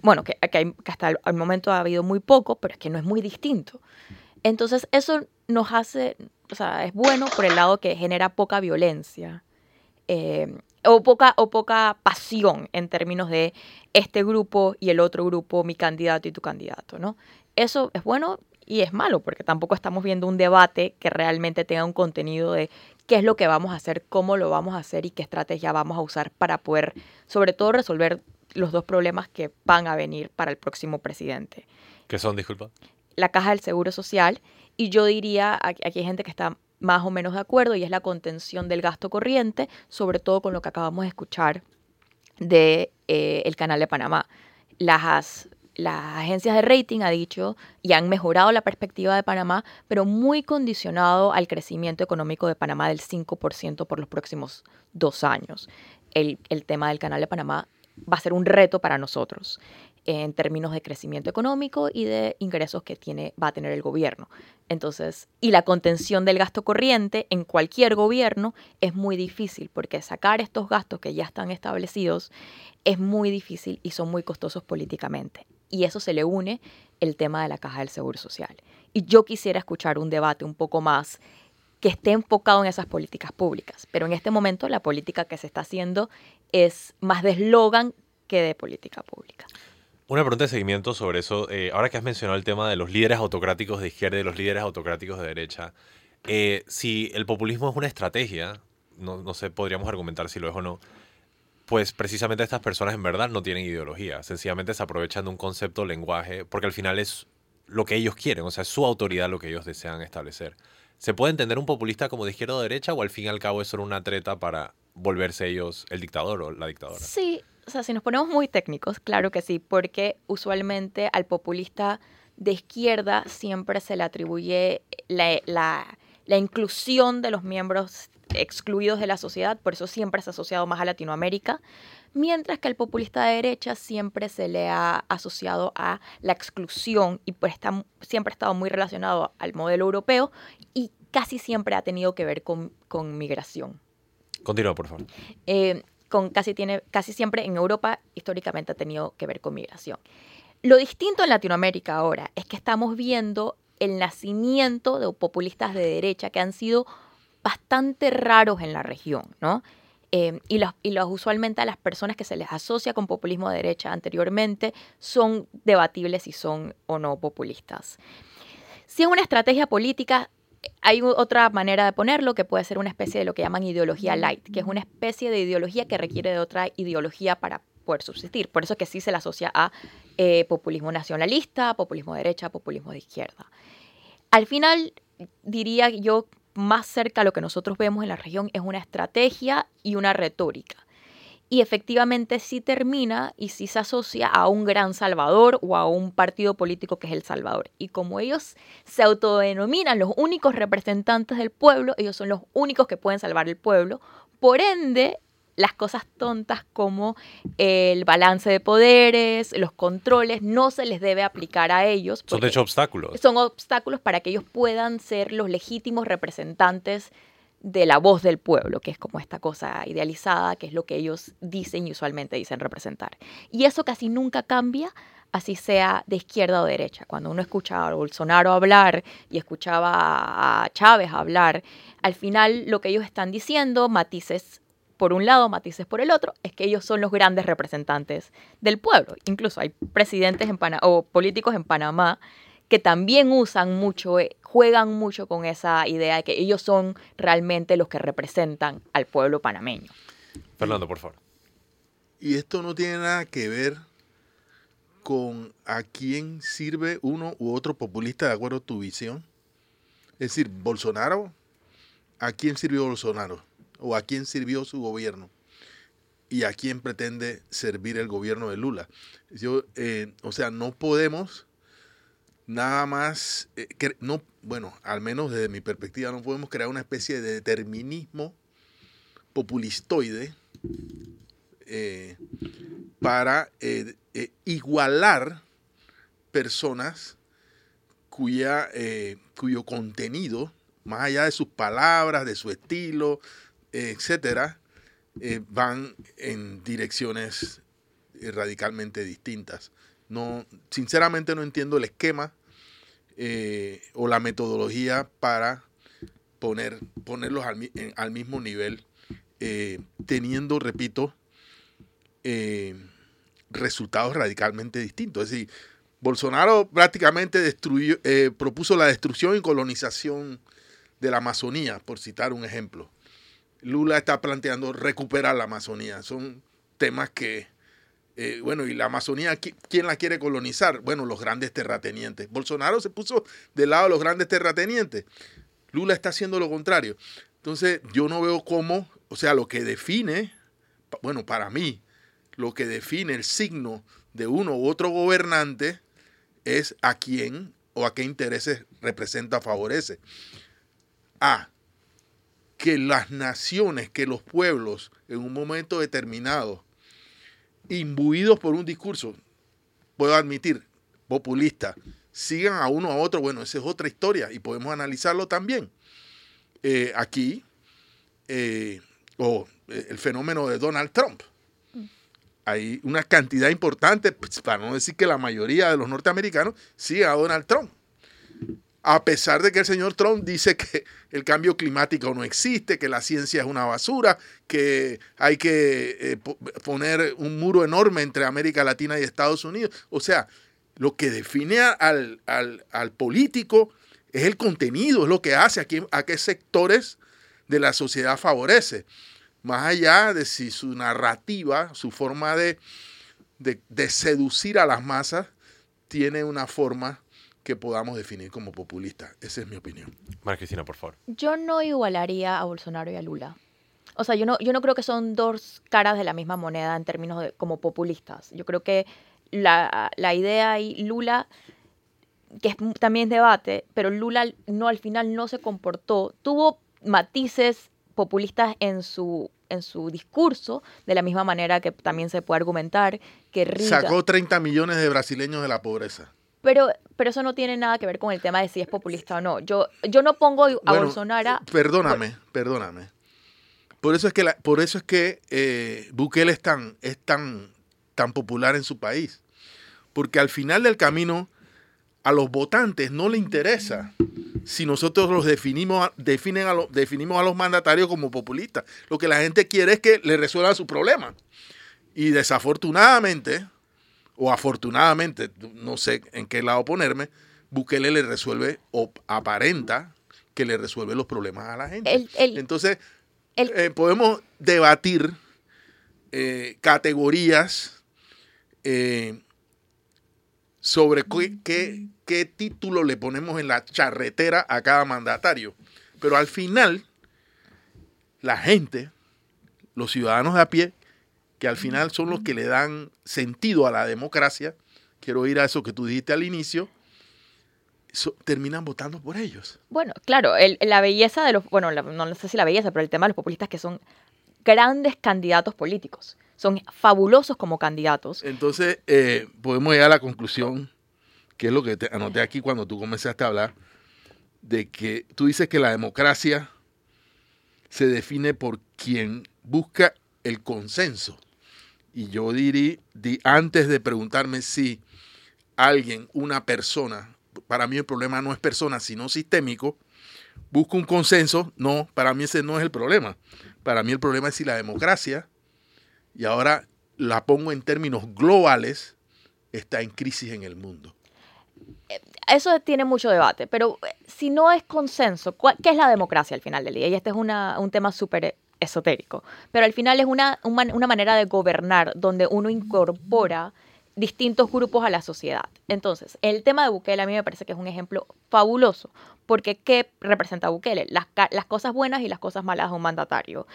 bueno, que, hasta el, momento ha habido muy poco, pero es que no es muy distinto. Entonces, eso nos hace, o sea, es bueno por el lado que genera poca violencia. Eh, o poca, o poca pasión en términos de este grupo y el otro grupo, mi candidato y tu candidato, ¿no? Eso es bueno y es malo, porque tampoco estamos viendo un debate que realmente tenga un contenido de qué es lo que vamos a hacer, cómo lo vamos a hacer y qué estrategia vamos a usar para poder, sobre todo, resolver los dos problemas que van a venir para el próximo presidente. ¿Qué son, disculpa? La caja del Seguro Social y yo diría, aquí hay gente que está más o menos de acuerdo y es la contención del gasto corriente, sobre todo con lo que acabamos de escuchar del de, eh, canal de Panamá. Las, las agencias de rating ha dicho y han mejorado la perspectiva de Panamá, pero muy condicionado al crecimiento económico de Panamá del 5% por los próximos dos años. El, el tema del canal de Panamá va a ser un reto para nosotros en términos de crecimiento económico y de ingresos que tiene, va a tener el gobierno. Entonces, y la contención del gasto corriente en cualquier gobierno es muy difícil porque sacar estos gastos que ya están establecidos es muy difícil y son muy costosos políticamente. Y eso se le une el tema de la caja del Seguro Social. Y yo quisiera escuchar un debate un poco más que esté enfocado en esas políticas públicas. Pero en este momento la política que se está haciendo es más de eslogan que de política pública. Una pregunta de seguimiento sobre eso. Eh, ahora que has mencionado el tema de los líderes autocráticos de izquierda y los líderes autocráticos de derecha, eh, si el populismo es una estrategia, no, no sé, podríamos argumentar si lo es o no, pues precisamente estas personas en verdad no tienen ideología, sencillamente se aprovechan de un concepto, lenguaje, porque al final es lo que ellos quieren, o sea, es su autoridad lo que ellos desean establecer. ¿Se puede entender un populista como de izquierda o derecha o al fin y al cabo es solo una treta para volverse ellos el dictador o la dictadora? Sí, o sea, si nos ponemos muy técnicos, claro que sí, porque usualmente al populista de izquierda siempre se le atribuye la, la, inclusión de los miembros excluidos de la sociedad, por eso siempre se ha asociado más a Latinoamérica, mientras que al populista de derecha siempre se le ha asociado a la exclusión y pues está, siempre ha estado muy relacionado al modelo europeo y casi siempre ha tenido que ver con, con migración. Continúa, por favor. Eh, casi, tiene, casi siempre en Europa históricamente ha tenido que ver con migración. Lo distinto en Latinoamérica ahora es que estamos viendo el nacimiento de populistas de derecha que han sido bastante raros en la región, ¿no? Eh, y, los, y los, usualmente a las personas que se les asocia con populismo de derecha anteriormente son debatibles si son o no populistas. Si es una estrategia política, hay otra manera de ponerlo que puede ser una especie de lo que llaman ideología light, que es una especie de ideología que requiere de otra ideología para poder subsistir. Por eso es que sí se le asocia a eh, populismo nacionalista, populismo de derecha, populismo de izquierda. Al final, diría yo, más cerca a lo que nosotros vemos en la región es una estrategia y una retórica y efectivamente sí termina y sí se asocia a un gran Salvador o a un partido político que es el Salvador. Y como ellos se autodenominan los únicos representantes del pueblo, ellos son los únicos que pueden salvar el pueblo, por ende las cosas tontas como el balance de poderes, los controles, no se les debe aplicar a ellos. Son de hecho obstáculos. Son obstáculos para que ellos puedan ser los legítimos representantes de la voz del pueblo, que es como esta cosa idealizada, que es lo que ellos dicen y usualmente dicen representar. Y eso casi nunca cambia, así sea de izquierda o derecha. Cuando uno escucha a Bolsonaro hablar y escuchaba a Chávez hablar, al final lo que ellos están diciendo, matices por un lado, matices por el otro, es que ellos son los grandes representantes del pueblo. Incluso hay presidentes en o políticos en Panamá que también usan mucho, eh, juegan mucho con esa idea de que ellos son realmente los que representan al pueblo panameño. Fernando, por favor. Y esto no tiene nada que ver con a quién sirve uno u otro populista de acuerdo a tu visión. Es decir, Bolsonaro, ¿a quién sirvió Bolsonaro? ¿O a quién sirvió su gobierno? ¿Y a quién pretende servir el gobierno de Lula? Yo, eh, o sea, no podemos nada más, eh, no, bueno, al menos desde mi perspectiva, no podemos crear una especie de determinismo populistoide eh, para eh, igualar personas cuya, cuyo contenido, más allá de sus palabras, de su estilo, etcétera, van en direcciones radicalmente distintas. No, sinceramente no entiendo el esquema eh, o la metodología para poner, ponerlos al, mismo nivel, eh, teniendo, repito, eh, resultados radicalmente distintos. Es decir, Bolsonaro prácticamente destruyó, propuso la destrucción y colonización de la Amazonía, por citar un ejemplo. Lula está planteando recuperar la Amazonía. Son temas que eh, bueno, y la Amazonía, ¿quién la quiere colonizar? Bueno, los grandes terratenientes. Bolsonaro se puso del lado de los grandes terratenientes. Lula está haciendo lo contrario. Entonces, yo no veo cómo, o sea, lo que define, bueno, para mí, lo que define el signo de uno u otro gobernante es a quién o a qué intereses representa, favorece. A, que las naciones, que los pueblos, en un momento determinado, imbuidos por un discurso, puedo admitir, populista, sigan a uno a otro, bueno, esa es otra historia y podemos analizarlo también. Eh, aquí, eh, o eh, el fenómeno de Donald Trump. Hay una cantidad importante, pues, para no decir que la mayoría de los norteamericanos siguen a Donald Trump. A pesar de que el señor Trump dice que el cambio climático no existe, que la ciencia es una basura, que hay que eh, po- poner un muro enorme entre América Latina y Estados Unidos. O sea, lo que define al, al- al político es el contenido, es lo que hace, a, a qué sectores de la sociedad favorece. Más allá de si su narrativa, su forma de, de, de seducir a las masas, tiene una forma que podamos definir como populista. Esa es mi opinión. María Cristina, por favor. Yo no igualaría a Bolsonaro y a Lula. O sea, yo no, yo no creo que son dos caras de la misma moneda en términos de como populistas. Yo creo que la, la idea y Lula, que es también debate, pero Lula no al final no se comportó, tuvo matices populistas en su en su discurso, de la misma manera que también se puede argumentar que Riga... Sacó 30 millones de brasileños de la pobreza. Pero, pero eso no tiene nada que ver con el tema de si es populista o no. Yo, yo no pongo a Bueno, Bolsonaro... Perdóname, perdóname. Por eso es que, la- por eso es que eh, Bukele es tan, es tan, tan popular en su país. Porque al final del camino, a los votantes no le interesa si nosotros los definimos, definen a lo- definimos a los mandatarios como populistas. Lo que la gente quiere es que le resuelvan su problema. Y desafortunadamente, o afortunadamente, no sé en qué lado ponerme, Bukele le resuelve o aparenta que le resuelve los problemas a la gente. El- el- Entonces, el- eh, podemos debatir eh, categorías eh, sobre qué, qué- qué título le ponemos en la charretera a cada mandatario. Pero al final, la gente, los ciudadanos de a pie, que al final son los que le dan sentido a la democracia, quiero ir a eso que tú dijiste al inicio, so- terminan votando por ellos. Bueno, claro, el- la belleza de los, bueno, la- no sé si la belleza, pero el tema de los populistas que son grandes candidatos políticos, son fabulosos como candidatos. Entonces, eh, podemos llegar a la conclusión, que es lo que te anoté aquí cuando tú comenzaste a hablar, de que tú dices que la democracia se define por quien busca el consenso. Y yo diría, di, antes de preguntarme si alguien, una persona, para mí el problema no es persona, sino sistémico, busca un consenso, no, para mí ese no es el problema. Para mí el problema es si la democracia, y ahora la pongo en términos globales, está en crisis en el mundo. Eso tiene mucho debate, pero eh, si no es consenso, ¿cuál- ¿qué es la democracia al final del día? Y este es una- un tema súper esotérico, pero al final es una, una manera de gobernar donde uno incorpora distintos grupos a la sociedad. Entonces, el tema de Bukele a mí me parece que es un ejemplo fabuloso, porque ¿qué representa Bukele? Las, las cosas buenas y las cosas malas de un mandatario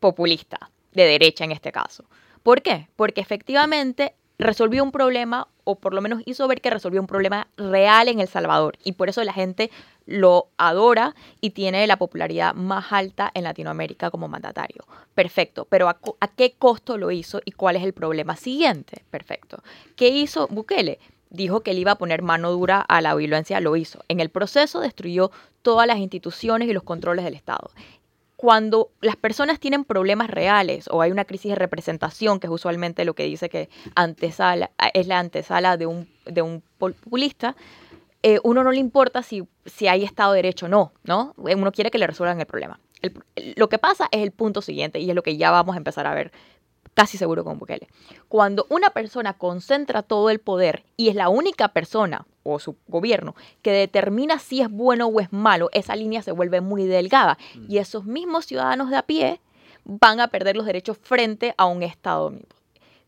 populista, de derecha en este caso. ¿Por qué? Porque efectivamente resolvió un problema, o por lo menos hizo ver que resolvió un problema real en El Salvador, y por eso la gente lo adora y tiene la popularidad más alta en Latinoamérica como mandatario. Perfecto, pero ¿a, qué costo lo hizo y cuál es el problema siguiente? Perfecto. ¿Qué hizo Bukele? Dijo que él iba a poner mano dura a la violencia, lo hizo. En el proceso destruyó todas las instituciones y los controles del Estado cuando las personas tienen problemas reales o hay una crisis de representación, que es usualmente lo que dice que antesala, es la antesala de un, de un populista, eh, uno no le importa si, si hay Estado de Derecho o no, ¿no? Uno quiere que le resuelvan el problema. El- lo que pasa es el punto siguiente, y es lo que ya vamos a empezar a ver casi seguro con Bukele. Cuando una persona concentra todo el poder y es la única persona o su gobierno que determina si es bueno o es malo, esa línea se vuelve muy delgada y esos mismos ciudadanos de a pie van a perder los derechos frente a un Estado omnipotente.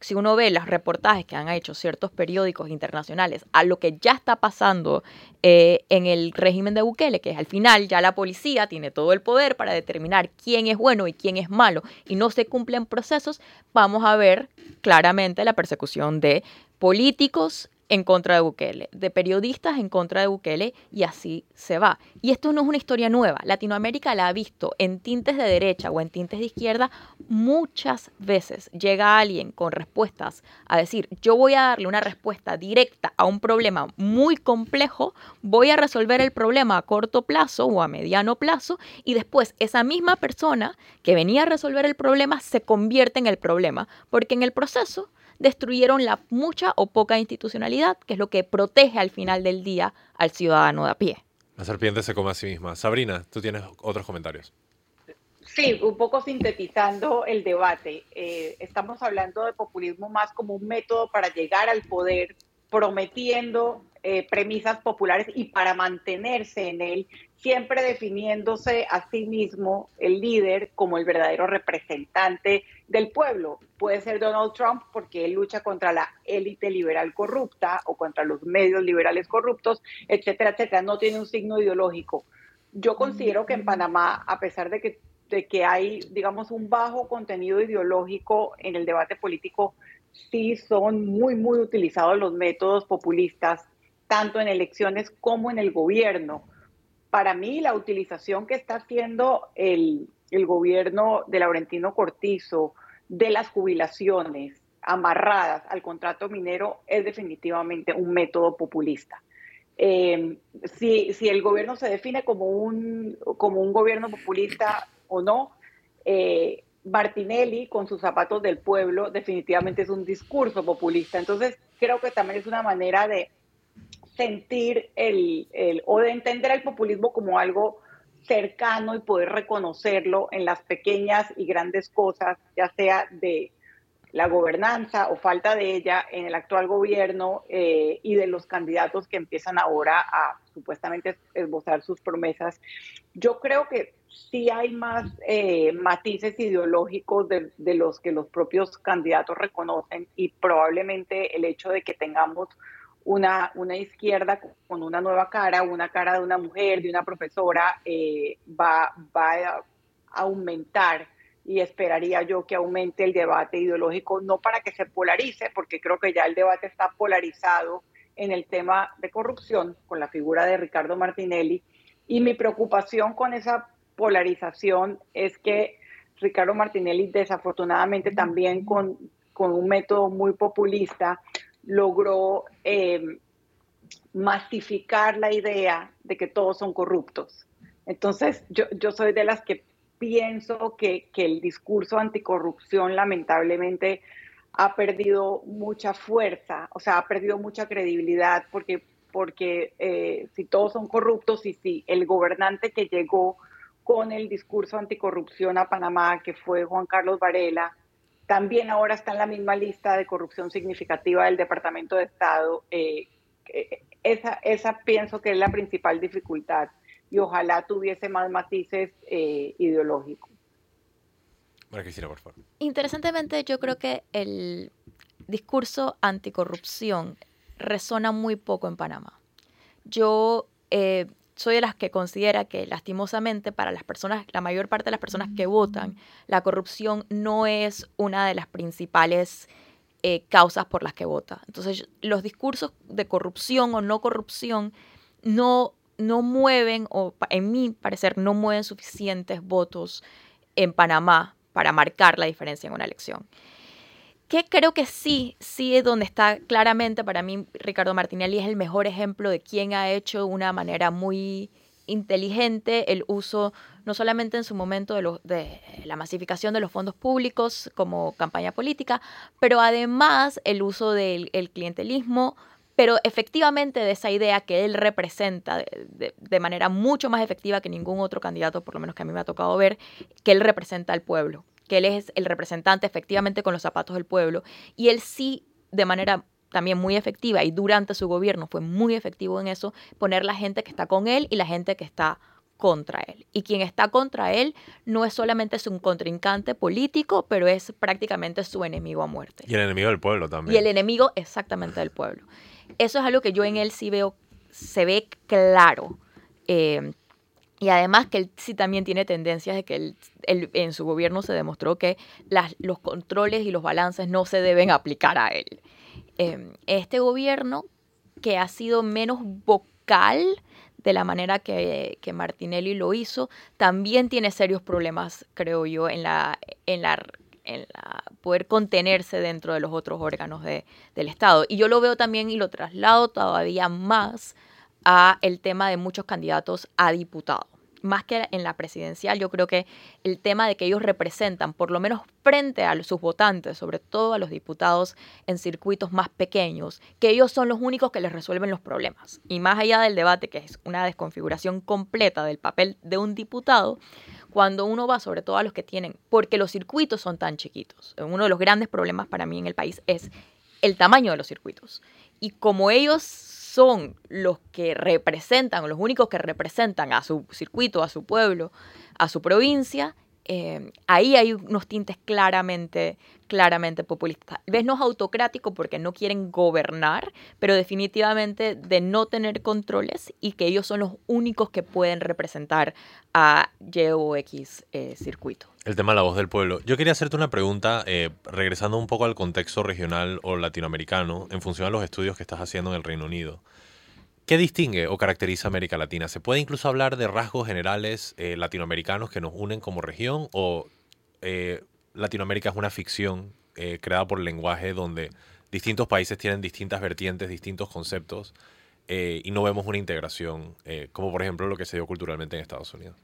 Si uno ve los reportajes que han hecho ciertos periódicos internacionales a lo que ya está pasando eh, en el régimen de Bukele, que es al final ya la policía tiene todo el poder para determinar quién es bueno y quién es malo y no se cumplen procesos, vamos a ver claramente la persecución de políticos en contra de Bukele, de periodistas en contra de Bukele y así se va. Y esto no es una historia nueva. Latinoamérica la ha visto en tintes de derecha o en tintes de izquierda muchas veces. Llega alguien con respuestas a decir, yo voy a darle una respuesta directa a un problema muy complejo, voy a resolver el problema a corto plazo o a mediano plazo y después esa misma persona que venía a resolver el problema se convierte en el problema, porque en el proceso destruyeron la mucha o poca institucionalidad, que es lo que protege al final del día al ciudadano de a pie. La serpiente se come a sí misma. Sabrina, tú tienes otros comentarios. Sí, un poco sintetizando el debate. Eh, estamos hablando de populismo más como un método para llegar al poder, prometiendo eh, premisas populares y para mantenerse en él, siempre definiéndose a sí mismo el líder como el verdadero representante del pueblo. Puede ser Donald Trump porque él lucha contra la élite liberal corrupta o contra los medios liberales corruptos, etcétera, etcétera. No tiene un signo ideológico. Yo considero que en Panamá, a pesar de que, de que hay, digamos, un bajo contenido ideológico en el debate político, sí son muy, muy utilizados los métodos populistas, tanto en elecciones como en el gobierno para mí la utilización que está haciendo el, gobierno de Laurentino Cortizo de las jubilaciones amarradas al contrato minero es definitivamente un método populista. Eh, si, el gobierno se define como un, como un gobierno populista o no, eh, Martinelli con sus zapatos del pueblo definitivamente es un discurso populista. Entonces creo que también es una manera de sentir el, o de entender el populismo como algo cercano y poder reconocerlo en las pequeñas y grandes cosas, ya sea de la gobernanza o falta de ella en el actual gobierno eh, y de los candidatos que empiezan ahora a supuestamente esbozar sus promesas. Yo creo que sí hay más eh, matices ideológicos de, de, los que los propios candidatos reconocen y probablemente el hecho de que tengamos una, una izquierda con una nueva cara, una cara de una mujer, de una profesora, eh, va, va a aumentar y esperaría yo que aumente el debate ideológico, no para que se polarice, porque creo que ya el debate está polarizado en el tema de corrupción con la figura de Ricardo Martinelli. Y mi preocupación con esa polarización es que Ricardo Martinelli desafortunadamente también con, con un método muy populista logró eh, masificar la idea de que todos son corruptos. Entonces, yo, yo soy de las que pienso que, que, el discurso anticorrupción lamentablemente ha perdido mucha fuerza, o sea, ha perdido mucha credibilidad porque, porque eh, si todos son corruptos y si el gobernante que llegó con el discurso anticorrupción a Panamá, que fue Juan Carlos Varela, también ahora está en la misma lista de corrupción significativa del Departamento de Estado. Eh, eh, esa, esa pienso que es la principal dificultad y ojalá tuviese más matices eh, ideológicos. por favor. Interesantemente, yo creo que el discurso anticorrupción resona muy poco en Panamá. Yo soy de las que considera que lastimosamente para las personas, la mayor parte de las personas que votan, la corrupción no es una de las principales eh, causas por las que vota. Entonces, los discursos de corrupción o no corrupción no, no mueven, o en mi parecer, no mueven suficientes votos en Panamá para marcar la diferencia en una elección que creo que sí, sí es donde está claramente para mí Ricardo Martinelli es el mejor ejemplo de quien ha hecho de una manera muy inteligente el uso no solamente en su momento de, de la masificación de los fondos públicos como campaña política, pero además el uso del clientelismo, pero efectivamente de esa idea que él representa de, de, manera mucho más efectiva que ningún otro candidato, por lo menos que a mí me ha tocado ver, que él representa al pueblo que él es el representante efectivamente con los zapatos del pueblo, y él sí, de manera también muy efectiva y durante su gobierno fue muy efectivo en eso, poner la gente que está con él y la gente que está contra él. Y quien está contra él no es solamente su contrincante político, pero es prácticamente su enemigo a muerte. Y el enemigo del pueblo también. Y el enemigo exactamente del pueblo. Eso es algo que yo en él sí veo, se ve claro. Eh, y además que él sí también tiene tendencias de que él, en su gobierno se demostró que las- los controles y los balances no se deben aplicar a él. Eh, este gobierno que ha sido menos vocal de la manera que, que Martinelli lo hizo, también tiene serios problemas, creo yo, en la, en la, en la poder contenerse dentro de los otros órganos de- del Estado. Y yo lo veo también y lo traslado todavía más a el tema de muchos candidatos a diputado. Más que en la presidencial, yo creo que el tema de que ellos representan, por lo menos frente a sus votantes, sobre todo a los diputados en circuitos más pequeños, que ellos son los únicos que les resuelven los problemas. Y más allá del debate, que es una desconfiguración completa del papel de un diputado, cuando uno va sobre todo a los que tienen, porque los circuitos son tan chiquitos. Uno de los grandes problemas para mí en el país es el tamaño de los circuitos. Y como ellos son los que representan, los únicos que representan a su circuito, a su pueblo, a su provincia, eh, ahí hay unos tintes claramente, claramente populistas. Tal vez no es autocrático porque no quieren gobernar, pero definitivamente de no tener controles y que ellos son los únicos que pueden representar a Y o X eh, circuito. El tema de la voz del pueblo. Yo quería hacerte una pregunta, eh, regresando un poco al contexto regional o latinoamericano, en función a los estudios que estás haciendo en el Reino Unido. ¿Qué distingue o caracteriza América Latina? ¿Se puede incluso hablar de rasgos generales eh, latinoamericanos que nos unen como región? ¿O eh, Latinoamérica es una ficción eh, creada por el lenguaje donde distintos países tienen distintas vertientes, distintos conceptos y no vemos una integración, como por ejemplo lo que se dio culturalmente en Estados Unidos?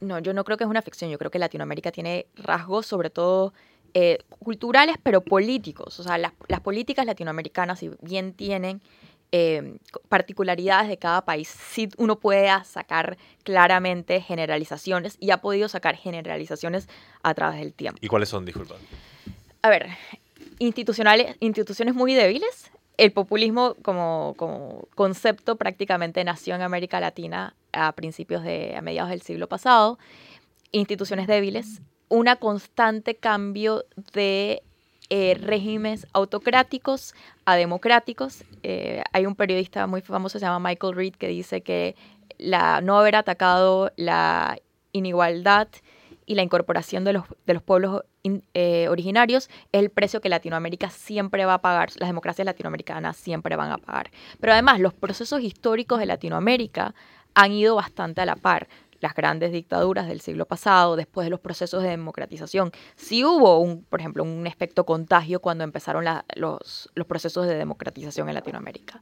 No, yo no creo que es una ficción. Yo creo que Latinoamérica tiene rasgos, sobre todo culturales, pero políticos. O sea, las políticas latinoamericanas, si bien tienen eh, particularidades de cada país, sí uno puede sacar claramente generalizaciones y ha podido sacar generalizaciones a través del tiempo. ¿Y cuáles son, disculpa? A ver, institucionales, instituciones muy débiles. El populismo como, como concepto prácticamente nació en América Latina a principios de, a mediados del siglo pasado. Instituciones débiles, una constante cambio de eh, regímenes autocráticos a democráticos. Eh, hay un periodista muy famoso, se llama Michael Reed, que dice que la, no haber atacado la inigualdad y la incorporación de los, de los pueblos eh, originarios es el precio que Latinoamérica siempre va a pagar, las democracias latinoamericanas siempre van a pagar. Pero además, los procesos históricos de Latinoamérica han ido bastante a la par. Las grandes dictaduras del siglo pasado, después de los procesos de democratización. Sí hubo, un, por ejemplo, un efecto contagio cuando empezaron los, los procesos de democratización en Latinoamérica.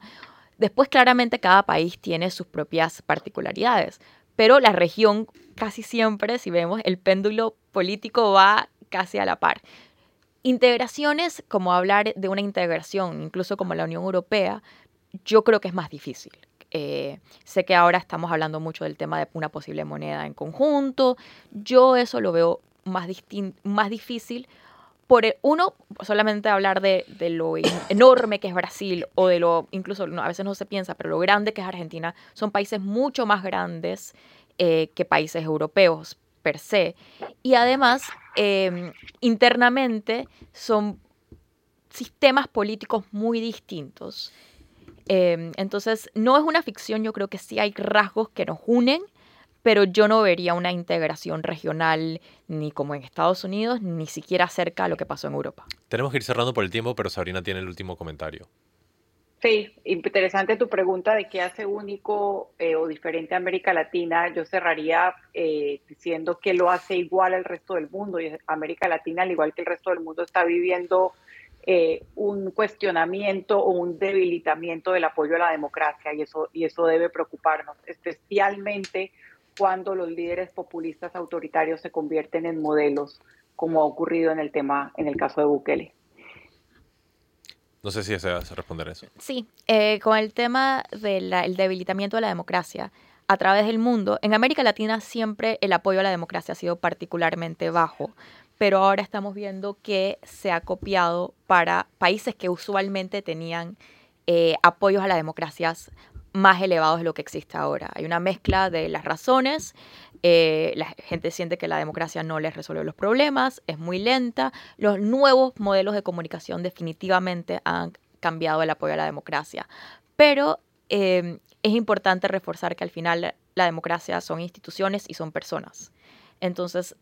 Después, claramente, cada país tiene sus propias particularidades, pero la región casi siempre, si vemos, el péndulo político va casi a la par. Integraciones, como hablar de una integración, incluso como la Unión Europea, yo creo que es más difícil. Eh, sé que ahora estamos hablando mucho del tema de una posible moneda en conjunto. Yo eso lo veo más, más difícil por el- uno, solamente hablar de, lo en- enorme que es Brasil o de lo, incluso a veces no se piensa, pero lo grande que es Argentina, son países mucho más grandes eh, que países europeos per se. Y además, eh, internamente son sistemas políticos muy distintos. Eh, entonces, no es una ficción, yo creo que sí hay rasgos que nos unen, pero yo no vería una integración regional ni como en Estados Unidos, ni siquiera cerca a lo que pasó en Europa. Tenemos que ir cerrando por el tiempo, pero Sabrina tiene el último comentario. Sí, interesante tu pregunta de qué hace único eh, o diferente a América Latina. Yo cerraría eh, diciendo que lo hace igual al resto del mundo. Y América Latina, al igual que el resto del mundo, está viviendo eh, un cuestionamiento o un debilitamiento del apoyo a la democracia y eso, y eso debe preocuparnos, especialmente cuando los líderes populistas autoritarios se convierten en modelos, como ha ocurrido en el tema, en el caso de Bukele. No sé si deseas responder eso. Sí, eh, con el tema del debilitamiento de la democracia a través del mundo, en América Latina siempre el apoyo a la democracia ha sido particularmente bajo, pero ahora estamos viendo que se ha copiado para países que usualmente tenían eh, apoyos a las democracias más elevados de lo que existe ahora. Hay una mezcla de las razones, eh, la gente siente que la democracia no les resuelve los problemas, es muy lenta, los nuevos modelos de comunicación definitivamente han cambiado el apoyo a la democracia, pero eh, es importante reforzar que al final la democracia son instituciones y son personas. Entonces,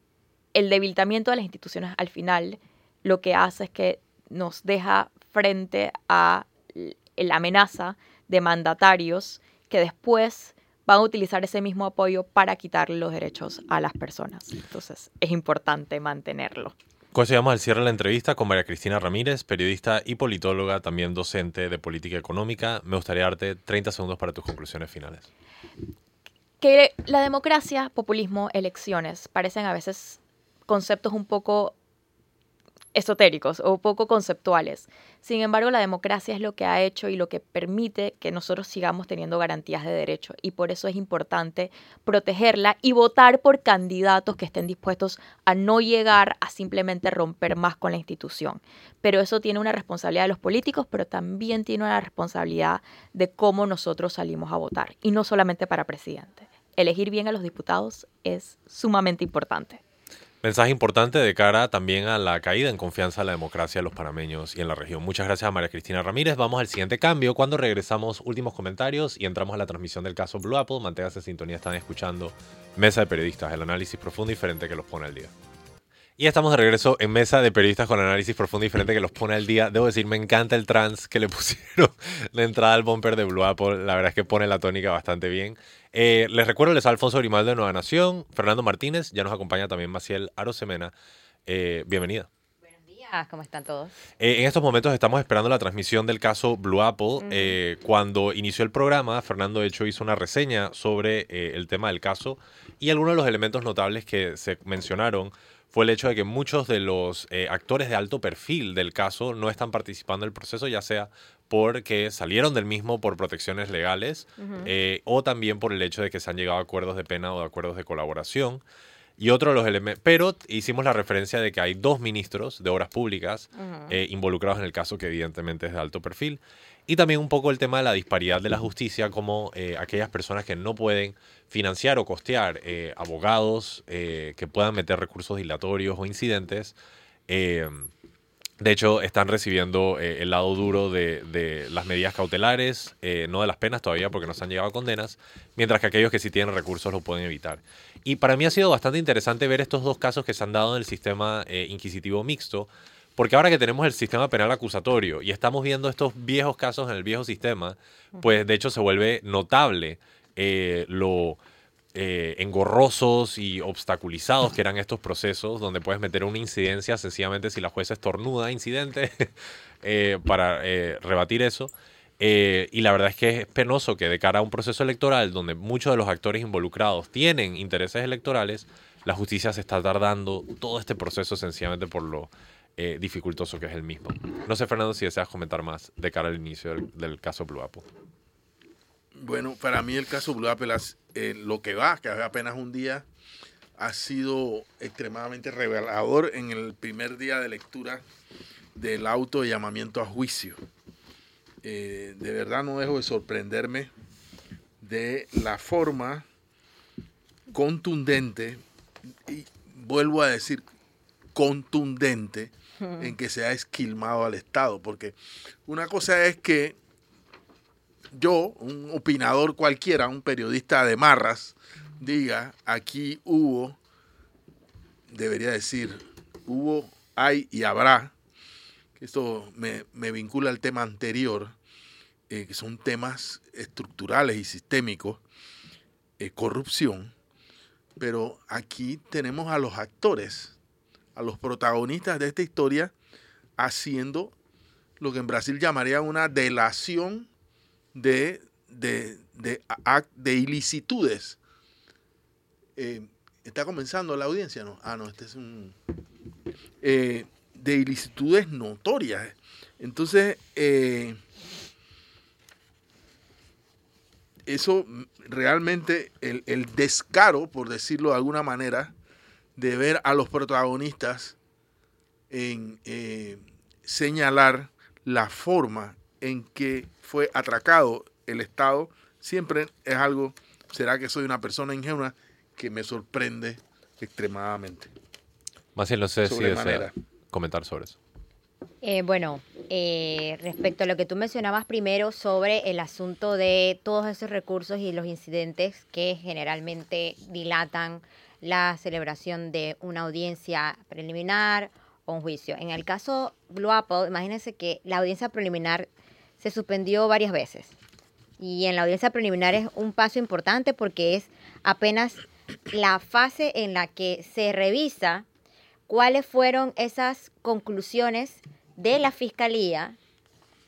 el debilitamiento de las instituciones al final lo que hace es que nos deja frente a la amenaza de mandatarios que después van a utilizar ese mismo apoyo para quitarle los derechos a las personas. Entonces, es importante mantenerlo. Con eso llegamos al cierre de la entrevista con María Cristina Ramírez, periodista y politóloga, también docente de política económica. Me gustaría darte 30 segundos para tus conclusiones finales. Que la democracia, populismo, elecciones parecen a veces conceptos un poco esotéricos o poco conceptuales. Sin embargo, la democracia es lo que ha hecho y lo que permite que nosotros sigamos teniendo garantías de derecho y por eso es importante protegerla y votar por candidatos que estén dispuestos a no llegar a simplemente romper más con la institución. Pero eso tiene una responsabilidad de los políticos, pero también tiene una responsabilidad de cómo nosotros salimos a votar y no solamente para presidente. Elegir bien a los diputados es sumamente importante. Mensaje importante de cara también a la caída en confianza en la democracia de los panameños y en la región. Muchas gracias a María Cristina Ramírez. Vamos al siguiente cambio cuando regresamos últimos comentarios y entramos a la transmisión del caso Blue Apple. Manténgase en sintonía, están escuchando Mesa de Periodistas, el análisis profundo y diferente que los pone al día. Y estamos de regreso en mesa de periodistas con análisis profundo y diferente que los pone al día. Debo decir, me encanta el trans que le pusieron de entrada al bumper de Blue Apple. La verdad es que pone la tónica bastante bien. Eh, les recuerdo, les Alfonso Grimaldo de Nueva Nación, Fernando Martínez, ya nos acompaña también Maciel Arosemena. Eh, bienvenida. Buenos días, ¿cómo están todos? Eh, en estos momentos estamos esperando la transmisión del caso Blue Apple. cuando inició el programa, Fernando de hecho hizo una reseña sobre el tema del caso y algunos de los elementos notables que se mencionaron fue el hecho de que muchos de los eh, actores de alto perfil del caso no están participando en el proceso, ya sea porque salieron del mismo por protecciones legales eh, o también por el hecho de que se han llegado a acuerdos de pena o de acuerdos de colaboración. Y otro de los elementos, pero hicimos la referencia de que hay dos ministros de obras públicas eh, involucrados en el caso que evidentemente es de alto perfil. Y también un poco el tema de la disparidad de la justicia, como eh, aquellas personas que no pueden financiar o costear eh, abogados que puedan meter recursos dilatorios o incidentes. De hecho, están recibiendo el lado duro de, de las medidas cautelares, no de las penas todavía porque no se han llegado a condenas, mientras que aquellos que sí tienen recursos lo pueden evitar. Y para mí ha sido bastante interesante ver estos dos casos que se han dado en el sistema inquisitivo mixto, porque ahora que tenemos el sistema penal acusatorio y estamos viendo estos viejos casos en el viejo sistema, pues de hecho se vuelve notable eh, lo eh, engorrosos y obstaculizados que eran estos procesos, donde puedes meter una incidencia sencillamente si la jueza estornuda incidente eh, para rebatir eso. y la verdad es que es penoso que de cara a un proceso electoral donde muchos de los actores involucrados tienen intereses electorales, la justicia se está tardando todo este proceso sencillamente por lo eh, dificultoso que es el mismo. No sé, Fernando, si deseas comentar más de cara al inicio del, caso Blue Apple. Bueno, para mí el caso Blue Apple, eh, lo que va, que apenas un día, ha sido extremadamente revelador en el primer día de lectura del auto de llamamiento a juicio. Eh, de verdad no dejo de sorprenderme de la forma contundente, y vuelvo a decir contundente, en que se ha esquilmado al Estado. Porque una cosa es que yo, un opinador cualquiera, un periodista de marras, diga, aquí hubo, debería decir, hubo, hay y habrá, esto me, vincula al tema anterior, eh, que son temas estructurales y sistémicos, eh, corrupción, pero aquí tenemos a los actores a los protagonistas de esta historia haciendo lo que en Brasil llamaría una delación de, de, de, ilicitudes. Eh, ¿Está comenzando la audiencia? No. Ah, no, este es un... Eh, de ilicitudes notorias. Entonces, eh, eso realmente, el, el, descaro, por decirlo de alguna manera, de ver a los protagonistas en señalar la forma en que fue atracado el Estado siempre es algo, será que soy una persona ingenua que me sorprende extremadamente. Maciel, no sé si desea comentar sobre eso. Eh, bueno, eh, respecto a lo que tú mencionabas primero sobre el asunto de todos esos recursos y los incidentes que generalmente dilatan la celebración de una audiencia preliminar o un juicio. En el caso Blue Apple, imagínense que la audiencia preliminar se suspendió varias veces. Y en la audiencia preliminar es un paso importante porque es apenas la fase en la que se revisa cuáles fueron esas conclusiones de la fiscalía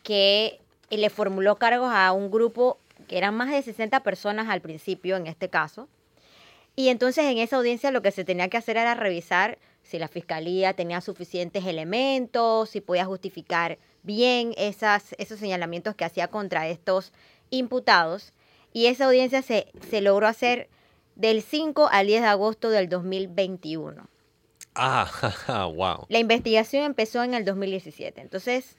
que le formuló cargos a un grupo que eran más de 60 personas al principio en este caso. Y entonces en esa audiencia lo que se tenía que hacer era revisar si la fiscalía tenía suficientes elementos, si podía justificar bien esas, esos señalamientos que hacía contra estos imputados. Y esa audiencia se, se logró hacer del 5 al 10 de agosto del 2021. Ah, wow. La investigación empezó en el 2017. Entonces,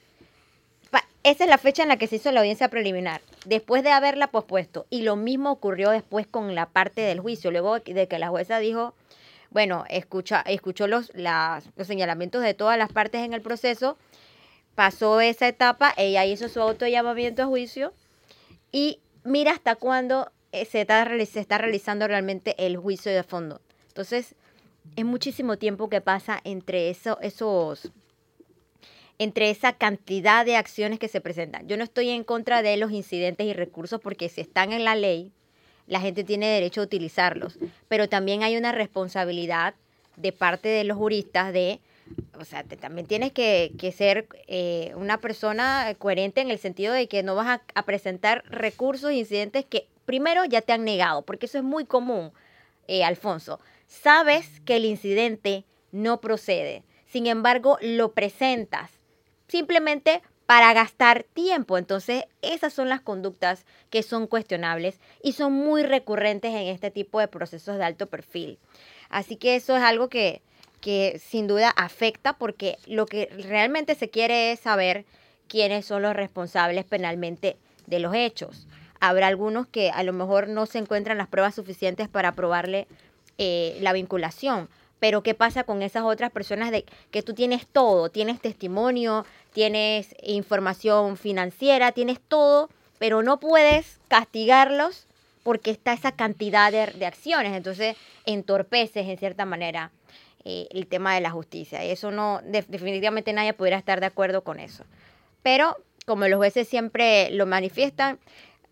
esa es la fecha en la que se hizo la audiencia preliminar, después de haberla pospuesto. Y lo mismo ocurrió después con la parte del juicio, luego de que la jueza dijo, bueno, escucha, escuchó los, las- los señalamientos de todas las partes en el proceso, pasó esa etapa, ella hizo su autollamamiento a juicio y mira hasta cuándo eh, se está, se está realizando realmente el juicio de fondo. Entonces, es muchísimo tiempo que pasa entre eso, esos entre esa cantidad de acciones que se presentan. Yo no estoy en contra de los incidentes y recursos porque si están en la ley, la gente tiene derecho a utilizarlos, pero también hay una responsabilidad de parte de los juristas de, o sea, te- también tienes que, que ser eh, una persona coherente en el sentido de que no vas a, presentar recursos e incidentes que primero ya te han negado, porque eso es muy común, eh, Alfonso. Sabes que el incidente no procede, sin embargo lo presentas simplemente para gastar tiempo. Entonces, esas son las conductas que son cuestionables y son muy recurrentes en este tipo de procesos de alto perfil. Así que eso es algo que, que sin duda afecta porque lo que realmente se quiere es saber quiénes son los responsables penalmente de los hechos. Habrá algunos que a lo mejor no se encuentran las pruebas suficientes para probarle eh, la vinculación. Pero ¿qué pasa con esas otras personas de que tú tienes todo? Tienes testimonio, tienes información financiera, tienes todo, pero no puedes castigarlos porque está esa cantidad de, acciones. Entonces entorpeces en cierta manera eh, el tema de la justicia. Y eso no, de- definitivamente nadie pudiera estar de acuerdo con eso. Pero como los jueces siempre lo manifiestan,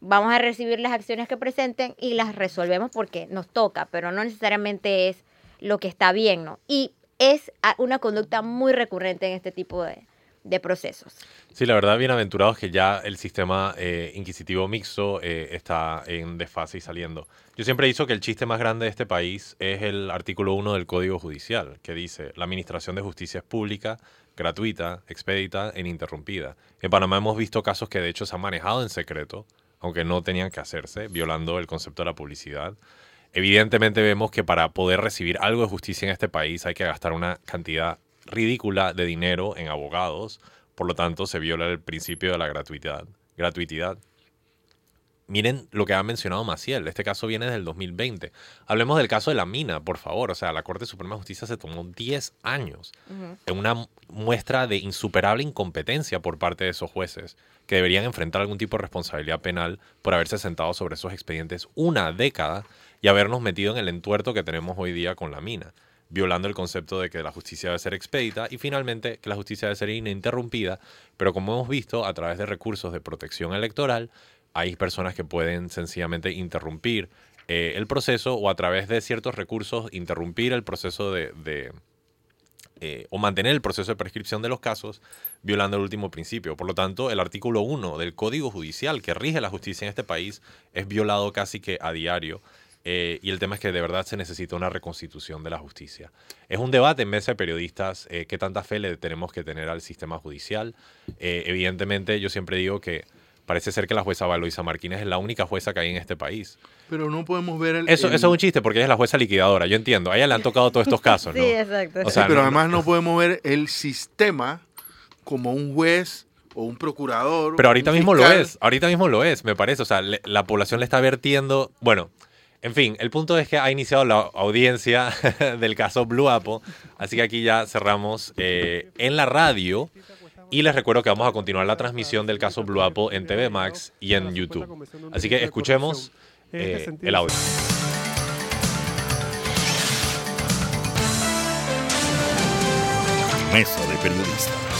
vamos a recibir las acciones que presenten y las resolvemos porque nos toca, pero no necesariamente es lo que está bien, ¿no? Y es una conducta muy recurrente en este tipo de, de procesos. Sí, la verdad, bienaventurados que ya el sistema eh, inquisitivo mixto eh, está en desfase y saliendo. Yo siempre he dicho que el chiste más grande de este país es el artículo 1 del Código Judicial, que dice, la administración de justicia es pública, gratuita, expedita e ininterrumpida. En Panamá hemos visto casos que de hecho se han manejado en secreto, aunque no tenían que hacerse, violando el concepto de la publicidad. Evidentemente vemos que para poder recibir algo de justicia en este país hay que gastar una cantidad ridícula de dinero en abogados, por lo tanto se viola el principio de la gratuidad. gratuitidad. Miren lo que ha mencionado Maciel, este caso viene del 2020. Hablemos del caso de la mina, por favor. O sea, la Corte Suprema de Justicia se tomó 10 años en una muestra de insuperable incompetencia por parte de esos jueces que deberían enfrentar algún tipo de responsabilidad penal por haberse sentado sobre esos expedientes una década y habernos metido en el entuerto que tenemos hoy día con la mina, violando el concepto de que la justicia debe ser expedita y finalmente que la justicia debe ser ininterrumpida, pero como hemos visto a través de recursos de protección electoral, hay personas que pueden sencillamente interrumpir eh, el proceso o a través de ciertos recursos interrumpir el proceso de, eh, o mantener el proceso de prescripción de los casos violando el último principio. Por lo tanto, el artículo 1 del Código Judicial que rige la justicia en este país es violado casi que a diario. Eh, y el tema es que de verdad se necesita una reconstitución de la justicia. Es un debate en mesa de periodistas eh, qué tanta fe le tenemos que tener al sistema judicial. Eh, evidentemente, yo siempre digo que parece ser que la jueza Valoisa Martínez es la única jueza que hay en este país. Pero no podemos ver el... Eso, el- eso es un chiste porque ella es la jueza liquidadora, yo entiendo. A ella le han tocado todos estos casos, ¿no? Sí, exacto. O sea, pero no- además no podemos ver el sistema como un juez o un procurador. Pero ahorita mismo lo fiscal. es, ahorita mismo lo es, me parece. O sea, le- la población le está vertiendo. Bueno, en fin, el punto es que ha iniciado la audiencia del caso Blue Apple. Así que aquí ya cerramos eh, en la radio. Y les recuerdo que vamos a continuar la transmisión del caso Blue Apple en TV Max y en YouTube. Así que escuchemos eh, el audio. Mesa de Periodistas.